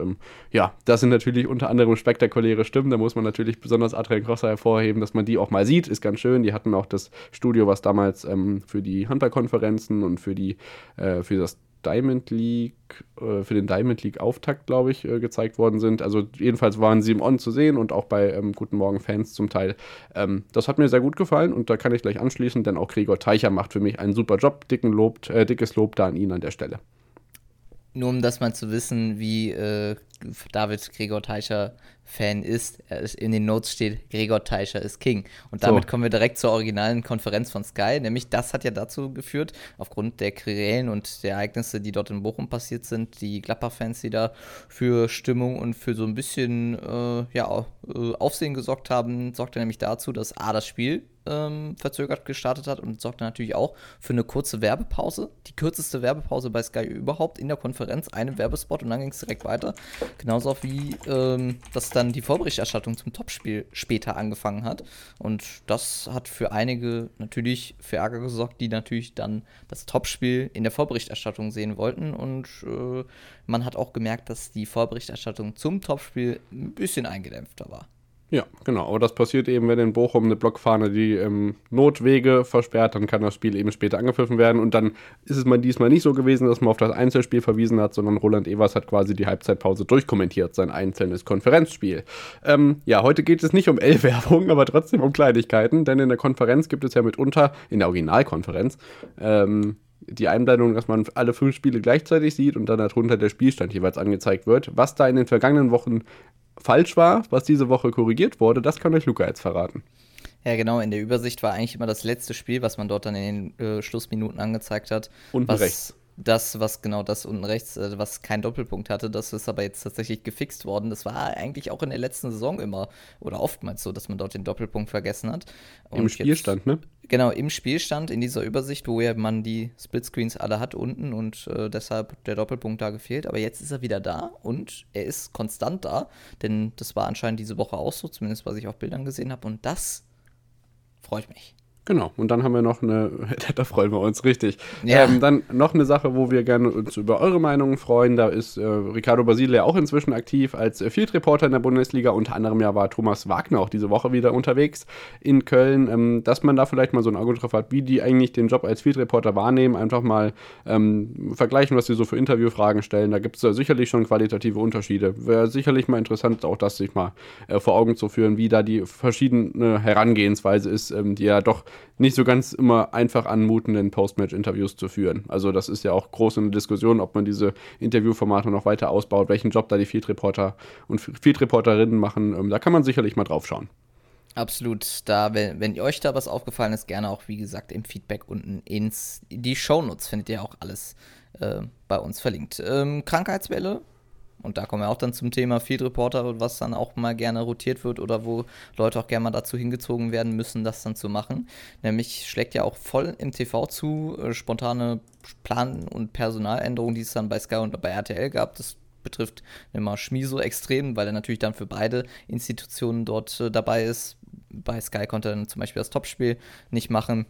ja, das sind natürlich unter anderem spektakuläre Stimmen. Da muss man natürlich besonders Adrian Grosser hervorheben, dass man die auch mal sieht. Ist ganz schön. Die hatten auch das Studio, was damals ähm, für die Handballkonferenzen und für die äh, für das Diamond League, äh, für den Diamond League Auftakt, glaube ich, äh, gezeigt worden sind. Also jedenfalls waren sie im On zu sehen und auch bei ähm, Guten Morgen Fans zum Teil. Ähm, das hat mir sehr gut gefallen und da kann ich gleich anschließen, denn auch Gregor Teicher macht für mich einen super Job. Dicken Lob, äh, dickes Lob da an ihn an der Stelle. Nur um das mal zu wissen, wie äh, David Gregor Teicher Fan ist, in den Notes steht, Gregor Teicher ist King. Und damit so. kommen wir direkt zur originalen Konferenz von Sky. Nämlich das hat ja dazu geführt, aufgrund der Querelen und der Ereignisse, die dort in Bochum passiert sind, die Gladbach-Fans, die da für Stimmung und für so ein bisschen äh, ja, äh, Aufsehen gesorgt haben, sorgte nämlich dazu, dass A, das Spiel ähm, verzögert gestartet hat und sorgte natürlich auch für eine kurze Werbepause. Die kürzeste Werbepause bei Sky überhaupt in der Konferenz, einen Werbespot und dann ging es direkt weiter. Genauso auch wie ähm, dass dann die Vorberichterstattung zum Topspiel später angefangen hat. Und das hat für einige natürlich für Ärger gesorgt, die natürlich dann das Topspiel in der Vorberichterstattung sehen wollten. Und äh, man hat auch gemerkt, dass die Vorberichterstattung zum Topspiel ein bisschen eingedämpfter war. Ja, genau. Aber das passiert eben, wenn in Bochum eine Blockfahne die ähm, Notwege versperrt, dann kann das Spiel eben später angepfiffen werden. Und dann ist es mal diesmal nicht so gewesen, dass man auf das Einzelspiel verwiesen hat, sondern Roland Evers hat quasi die Halbzeitpause durchkommentiert, sein einzelnes Konferenzspiel. Ähm, ja, heute geht es nicht um L-Werbung, aber trotzdem um Kleinigkeiten, denn in der Konferenz gibt es ja mitunter, in der Originalkonferenz, ähm, die Einblendung, dass man alle fünf Spiele gleichzeitig sieht und dann darunter der Spielstand jeweils angezeigt wird. Was da in den vergangenen Wochen falsch war, was diese Woche korrigiert wurde, das kann euch Luca jetzt verraten. Ja, genau. In der Übersicht war eigentlich immer das letzte Spiel, was man dort dann in den äh, Schlussminuten angezeigt hat. Unten was, rechts. Das, was genau das unten rechts, äh, was keinen Doppelpunkt hatte, das ist aber jetzt tatsächlich gefixt worden. Das war eigentlich auch in der letzten Saison immer oder oftmals so, dass man dort den Doppelpunkt vergessen hat. Und Im Spielstand, jetzt, ne? Genau, im Spielstand, in dieser Übersicht, wo ja man die Splitscreens alle hat unten und äh, deshalb der Doppelpunkt da gefehlt. Aber jetzt ist er wieder da und er ist konstant da, denn das war anscheinend diese Woche auch so, zumindest was ich auf Bildern gesehen habe. Und das freut mich. Genau, und dann haben wir noch eine, da freuen wir uns richtig. Ja. Ähm, dann noch eine Sache, wo wir gerne uns über eure Meinungen freuen. Da ist äh, Ricardo Basile auch inzwischen aktiv als äh, Field Reporter in der Bundesliga. Unter anderem ja war Thomas Wagner auch diese Woche wieder unterwegs in Köln. Ähm, dass man da vielleicht mal so ein Auge drauf hat, wie die eigentlich den Job als Field Reporter wahrnehmen. Einfach mal ähm, vergleichen, was sie so für Interviewfragen stellen. Da gibt es sicherlich schon qualitative Unterschiede. Wäre sicherlich mal interessant, auch das sich mal äh, vor Augen zu führen, wie da die verschiedene Herangehensweise ist, ähm, die ja doch nicht so ganz immer einfach anmutenden Postmatch-Interviews zu führen. Also das ist ja auch groß in der Diskussion, ob man diese Interviewformate noch weiter ausbaut, welchen Job da die Field Reporter und Field Reporterinnen machen. Ähm, da kann man sicherlich mal drauf schauen. Absolut. Da, wenn, wenn euch da was aufgefallen ist, gerne auch, wie gesagt, im Feedback unten ins die Shownotes findet ihr auch alles äh, bei uns verlinkt. Ähm, Krankheitswelle und da kommen wir auch dann zum Thema Field Reporter, was dann auch mal gerne rotiert wird oder wo Leute auch gerne mal dazu hingezogen werden müssen, das dann zu machen. Nämlich schlägt ja auch voll im TV zu, äh, spontane Plan- und Personaländerungen, die es dann bei Sky und bei RTL gab. Das betrifft immer Schmiso extrem, weil er natürlich dann für beide Institutionen dort äh, dabei ist. Bei Sky konnte er dann zum Beispiel das Topspiel nicht machen.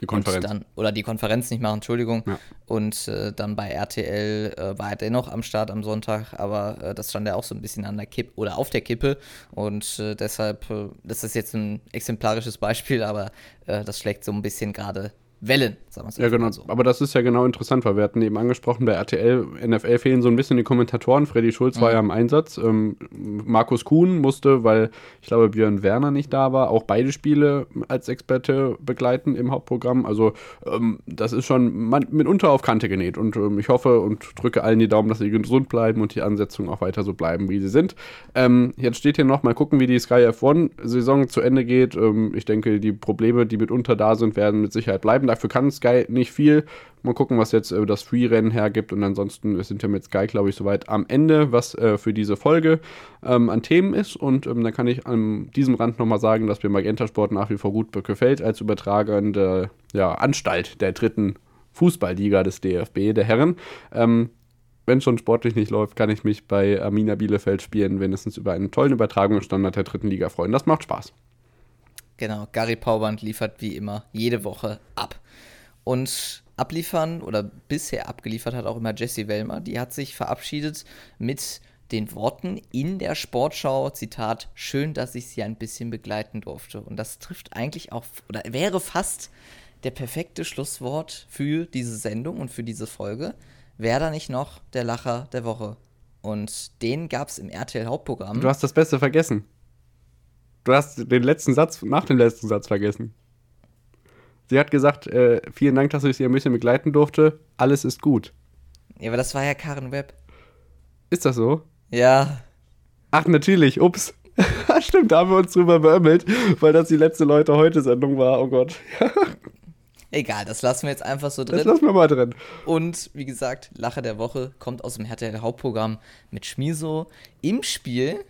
Die Konferenz. Dann, oder die Konferenz nicht machen, Entschuldigung. Ja. Und äh, dann bei RTL äh, war er dennoch am Start am Sonntag, aber äh, das stand ja auch so ein bisschen an der Kippe oder auf der Kippe. Und äh, deshalb, äh, das ist jetzt ein exemplarisches Beispiel, aber äh, das schlägt so ein bisschen gerade Wellen, sagen wir es Ja, genau. So. Aber das ist ja genau interessant, weil wir hatten eben angesprochen, bei RTL, NFL fehlen so ein bisschen die Kommentatoren. Freddy Schulz mhm. war ja im Einsatz. Ähm, Markus Kuhn musste, weil ich glaube, Björn Werner nicht da war, auch beide Spiele als Experte begleiten im Hauptprogramm. Also, ähm, das ist schon mitunter auf Kante genäht. Und ähm, ich hoffe und drücke allen die Daumen, dass sie gesund bleiben und die Ansetzungen auch weiter so bleiben, wie sie sind. Ähm, jetzt steht hier noch mal gucken, wie die Sky F1-Saison zu Ende geht. Ähm, ich denke, die Probleme, die mitunter da sind, werden mit Sicherheit bleiben. Dafür kann Sky nicht viel. Mal gucken, was jetzt äh, das Free-Rennen hergibt. Und ansonsten sind wir mit Sky, glaube ich, soweit am Ende, was äh, für diese Folge ähm, an Themen ist. Und ähm, dann kann ich an diesem Rand nochmal sagen, dass mir Magenta Sport nach wie vor gut gefällt als übertragende ja, Anstalt der dritten Fußballliga des DFB, der Herren. Ähm, wenn schon sportlich nicht läuft, kann ich mich bei Amina Bielefeld spielen, wenigstens über einen tollen Übertragungsstandard der dritten Liga freuen. Das macht Spaß. Genau, Gary Pauband liefert wie immer jede Woche ab. Und abliefern oder bisher abgeliefert hat auch immer Jessie Wellmer. Die hat sich verabschiedet mit den Worten in der Sportschau, Zitat, schön, dass ich sie ein bisschen begleiten durfte. Und das trifft eigentlich auch, oder wäre fast der perfekte Schlusswort für diese Sendung und für diese Folge. Wäre da nicht noch der Lacher der Woche? Und den gab es im RTL Hauptprogramm. Du hast das Beste vergessen. Du hast den letzten Satz nach dem letzten Satz vergessen. Sie hat gesagt, äh, vielen Dank, dass ich Sie ein bisschen begleiten durfte. Alles ist gut. Ja, aber das war ja Karen Webb. Ist das so? Ja. Ach, natürlich. Ups. Stimmt, da haben wir uns drüber beömmelt, weil das die letzte Leute heute Sendung war. Oh Gott. Egal, das lassen wir jetzt einfach so drin. Das lassen wir mal drin. Und wie gesagt, Lache der Woche kommt aus dem RTL Hauptprogramm mit Schmiso im Spiel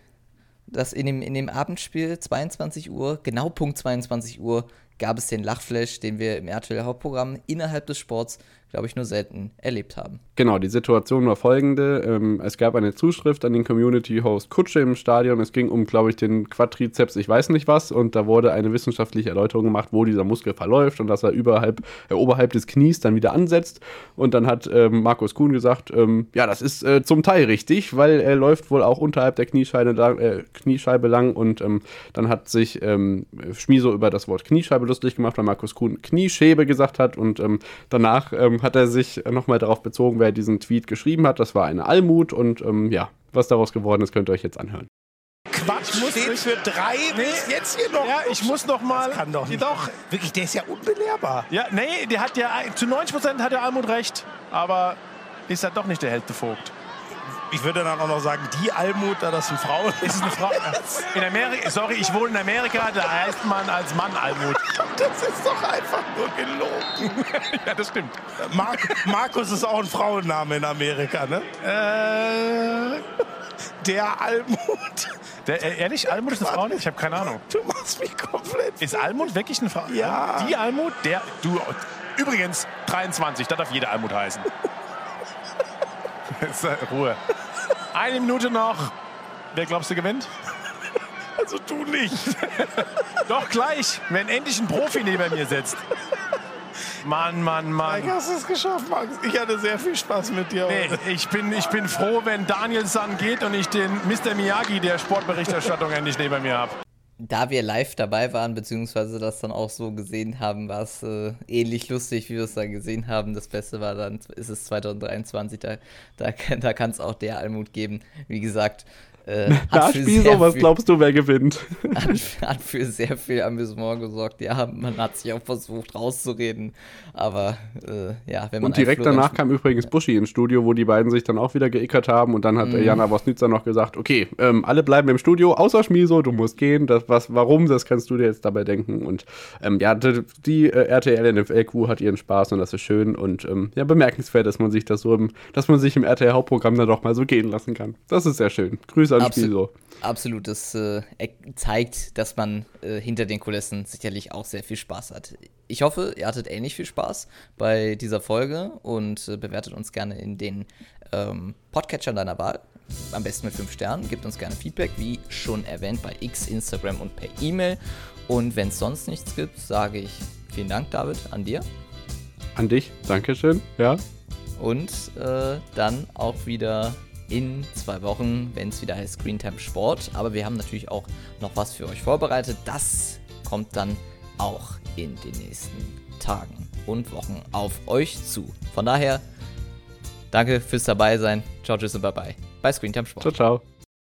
dass in dem, in dem Abendspiel 22 Uhr, genau Punkt 22 Uhr, gab es den Lachflash, den wir im RTL Hauptprogramm innerhalb des Sports glaube ich, nur selten erlebt haben. Genau, die Situation war folgende. Ähm, es gab eine Zuschrift an den Community-Host Kutsche im Stadion. Es ging um, glaube ich, den Quadrizeps, ich weiß nicht was. Und da wurde eine wissenschaftliche Erläuterung gemacht, wo dieser Muskel verläuft und dass er überhalb, äh, oberhalb des Knies dann wieder ansetzt. Und dann hat ähm, Markus Kuhn gesagt, ähm, ja, das ist äh, zum Teil richtig, weil er läuft wohl auch unterhalb der Kniescheibe lang. Äh, Kniescheibe lang und ähm, dann hat sich ähm, Schmiso über das Wort Kniescheibe lustig gemacht, weil Markus Kuhn Knieschäbe gesagt hat und ähm, hat er sich nochmal darauf bezogen, wer diesen Tweet geschrieben hat. Das war eine Almut und ähm, ja, was daraus geworden ist, könnt ihr euch jetzt anhören. Quatsch muss steht für drei nee, jetzt hier noch. Ja, ich muss noch mal. Das kann doch nicht. Doch. Wirklich, der ist ja unbelehrbar. Ja, nee, der hat ja zu 90 Prozent hat der Almut recht, aber ist er doch nicht der Hälfte-Vogt ich würde dann auch noch sagen, die Almut, da das eine Frau ist. Ist eine Frau. In Amerika, sorry, ich wohne in Amerika, da heißt man als Mann Almut. Das ist doch einfach nur gelogen. ja, das stimmt. Mark, Markus ist auch ein Frauenname in Amerika, ne? Äh, der Almut. Der, äh, ehrlich, Almut ist eine Frau? Ich habe keine Ahnung. Du machst mich komplett. Ist Almut wirklich eine Frau? Ja. Die Almut, der. Du. Übrigens, 23, das darf jede Almut heißen. Ruhe. Eine Minute noch. Wer glaubst du gewinnt? Also du nicht. Doch gleich, wenn endlich ein Profi neben mir sitzt. Mann, Mann, Mann. Du hast es geschafft, Max. Ich hatte sehr viel Spaß mit dir. Nee, ich bin, ich bin froh, wenn Daniel San geht und ich den Mr. Miyagi der Sportberichterstattung endlich neben mir habe. Da wir live dabei waren, beziehungsweise das dann auch so gesehen haben, war es äh, ähnlich lustig, wie wir es dann gesehen haben. Das Beste war dann, ist es 2023, da, da, da kann es auch der Almut geben. Wie gesagt, äh, Na, Spiso, was glaubst du, wer gewinnt? Hat, hat, für sehr viel Amüsement gesorgt. Ja, man hat sich auch versucht rauszureden, aber äh, ja, wenn man. Und direkt danach kam übrigens Buschi ins Studio, wo die beiden sich dann auch wieder geickert haben und dann hat mm. Jana Wosnitzer noch gesagt: Okay, ähm, alle bleiben im Studio, außer Schmiso, du musst gehen. Das, was, warum, das kannst du dir jetzt dabei denken. Und ähm, ja, die, die äh, RTL NFL-Crew hat ihren Spaß und das ist schön und ähm, ja, bemerkenswert, dass man sich das so im, dass man sich im RTL-Hauptprogramm dann doch mal so gehen lassen kann. Das ist sehr schön. Grüße an Absolut. Spiso. Absolut, das äh, zeigt, dass man äh, hinter den Kulissen sicherlich auch sehr viel Spaß hat. Ich hoffe, ihr hattet ähnlich viel Spaß bei dieser Folge und äh, bewertet uns gerne in den ähm, Podcatchern deiner Wahl. Am besten mit 5 Sternen. Gebt uns gerne Feedback, wie schon erwähnt, bei X, Instagram und per E-Mail. Und wenn es sonst nichts gibt, sage ich vielen Dank, David, an dir. An dich, Dankeschön, ja. Und äh, dann auch wieder in zwei Wochen, wenn es wieder heißt Screen Time Sport. Aber wir haben natürlich auch noch was für euch vorbereitet. Das kommt dann auch in den nächsten Tagen und Wochen auf euch zu. Von daher, danke fürs dabei sein. Ciao, tschüss und bye bye bei Screen Time Sport. Ciao, ciao.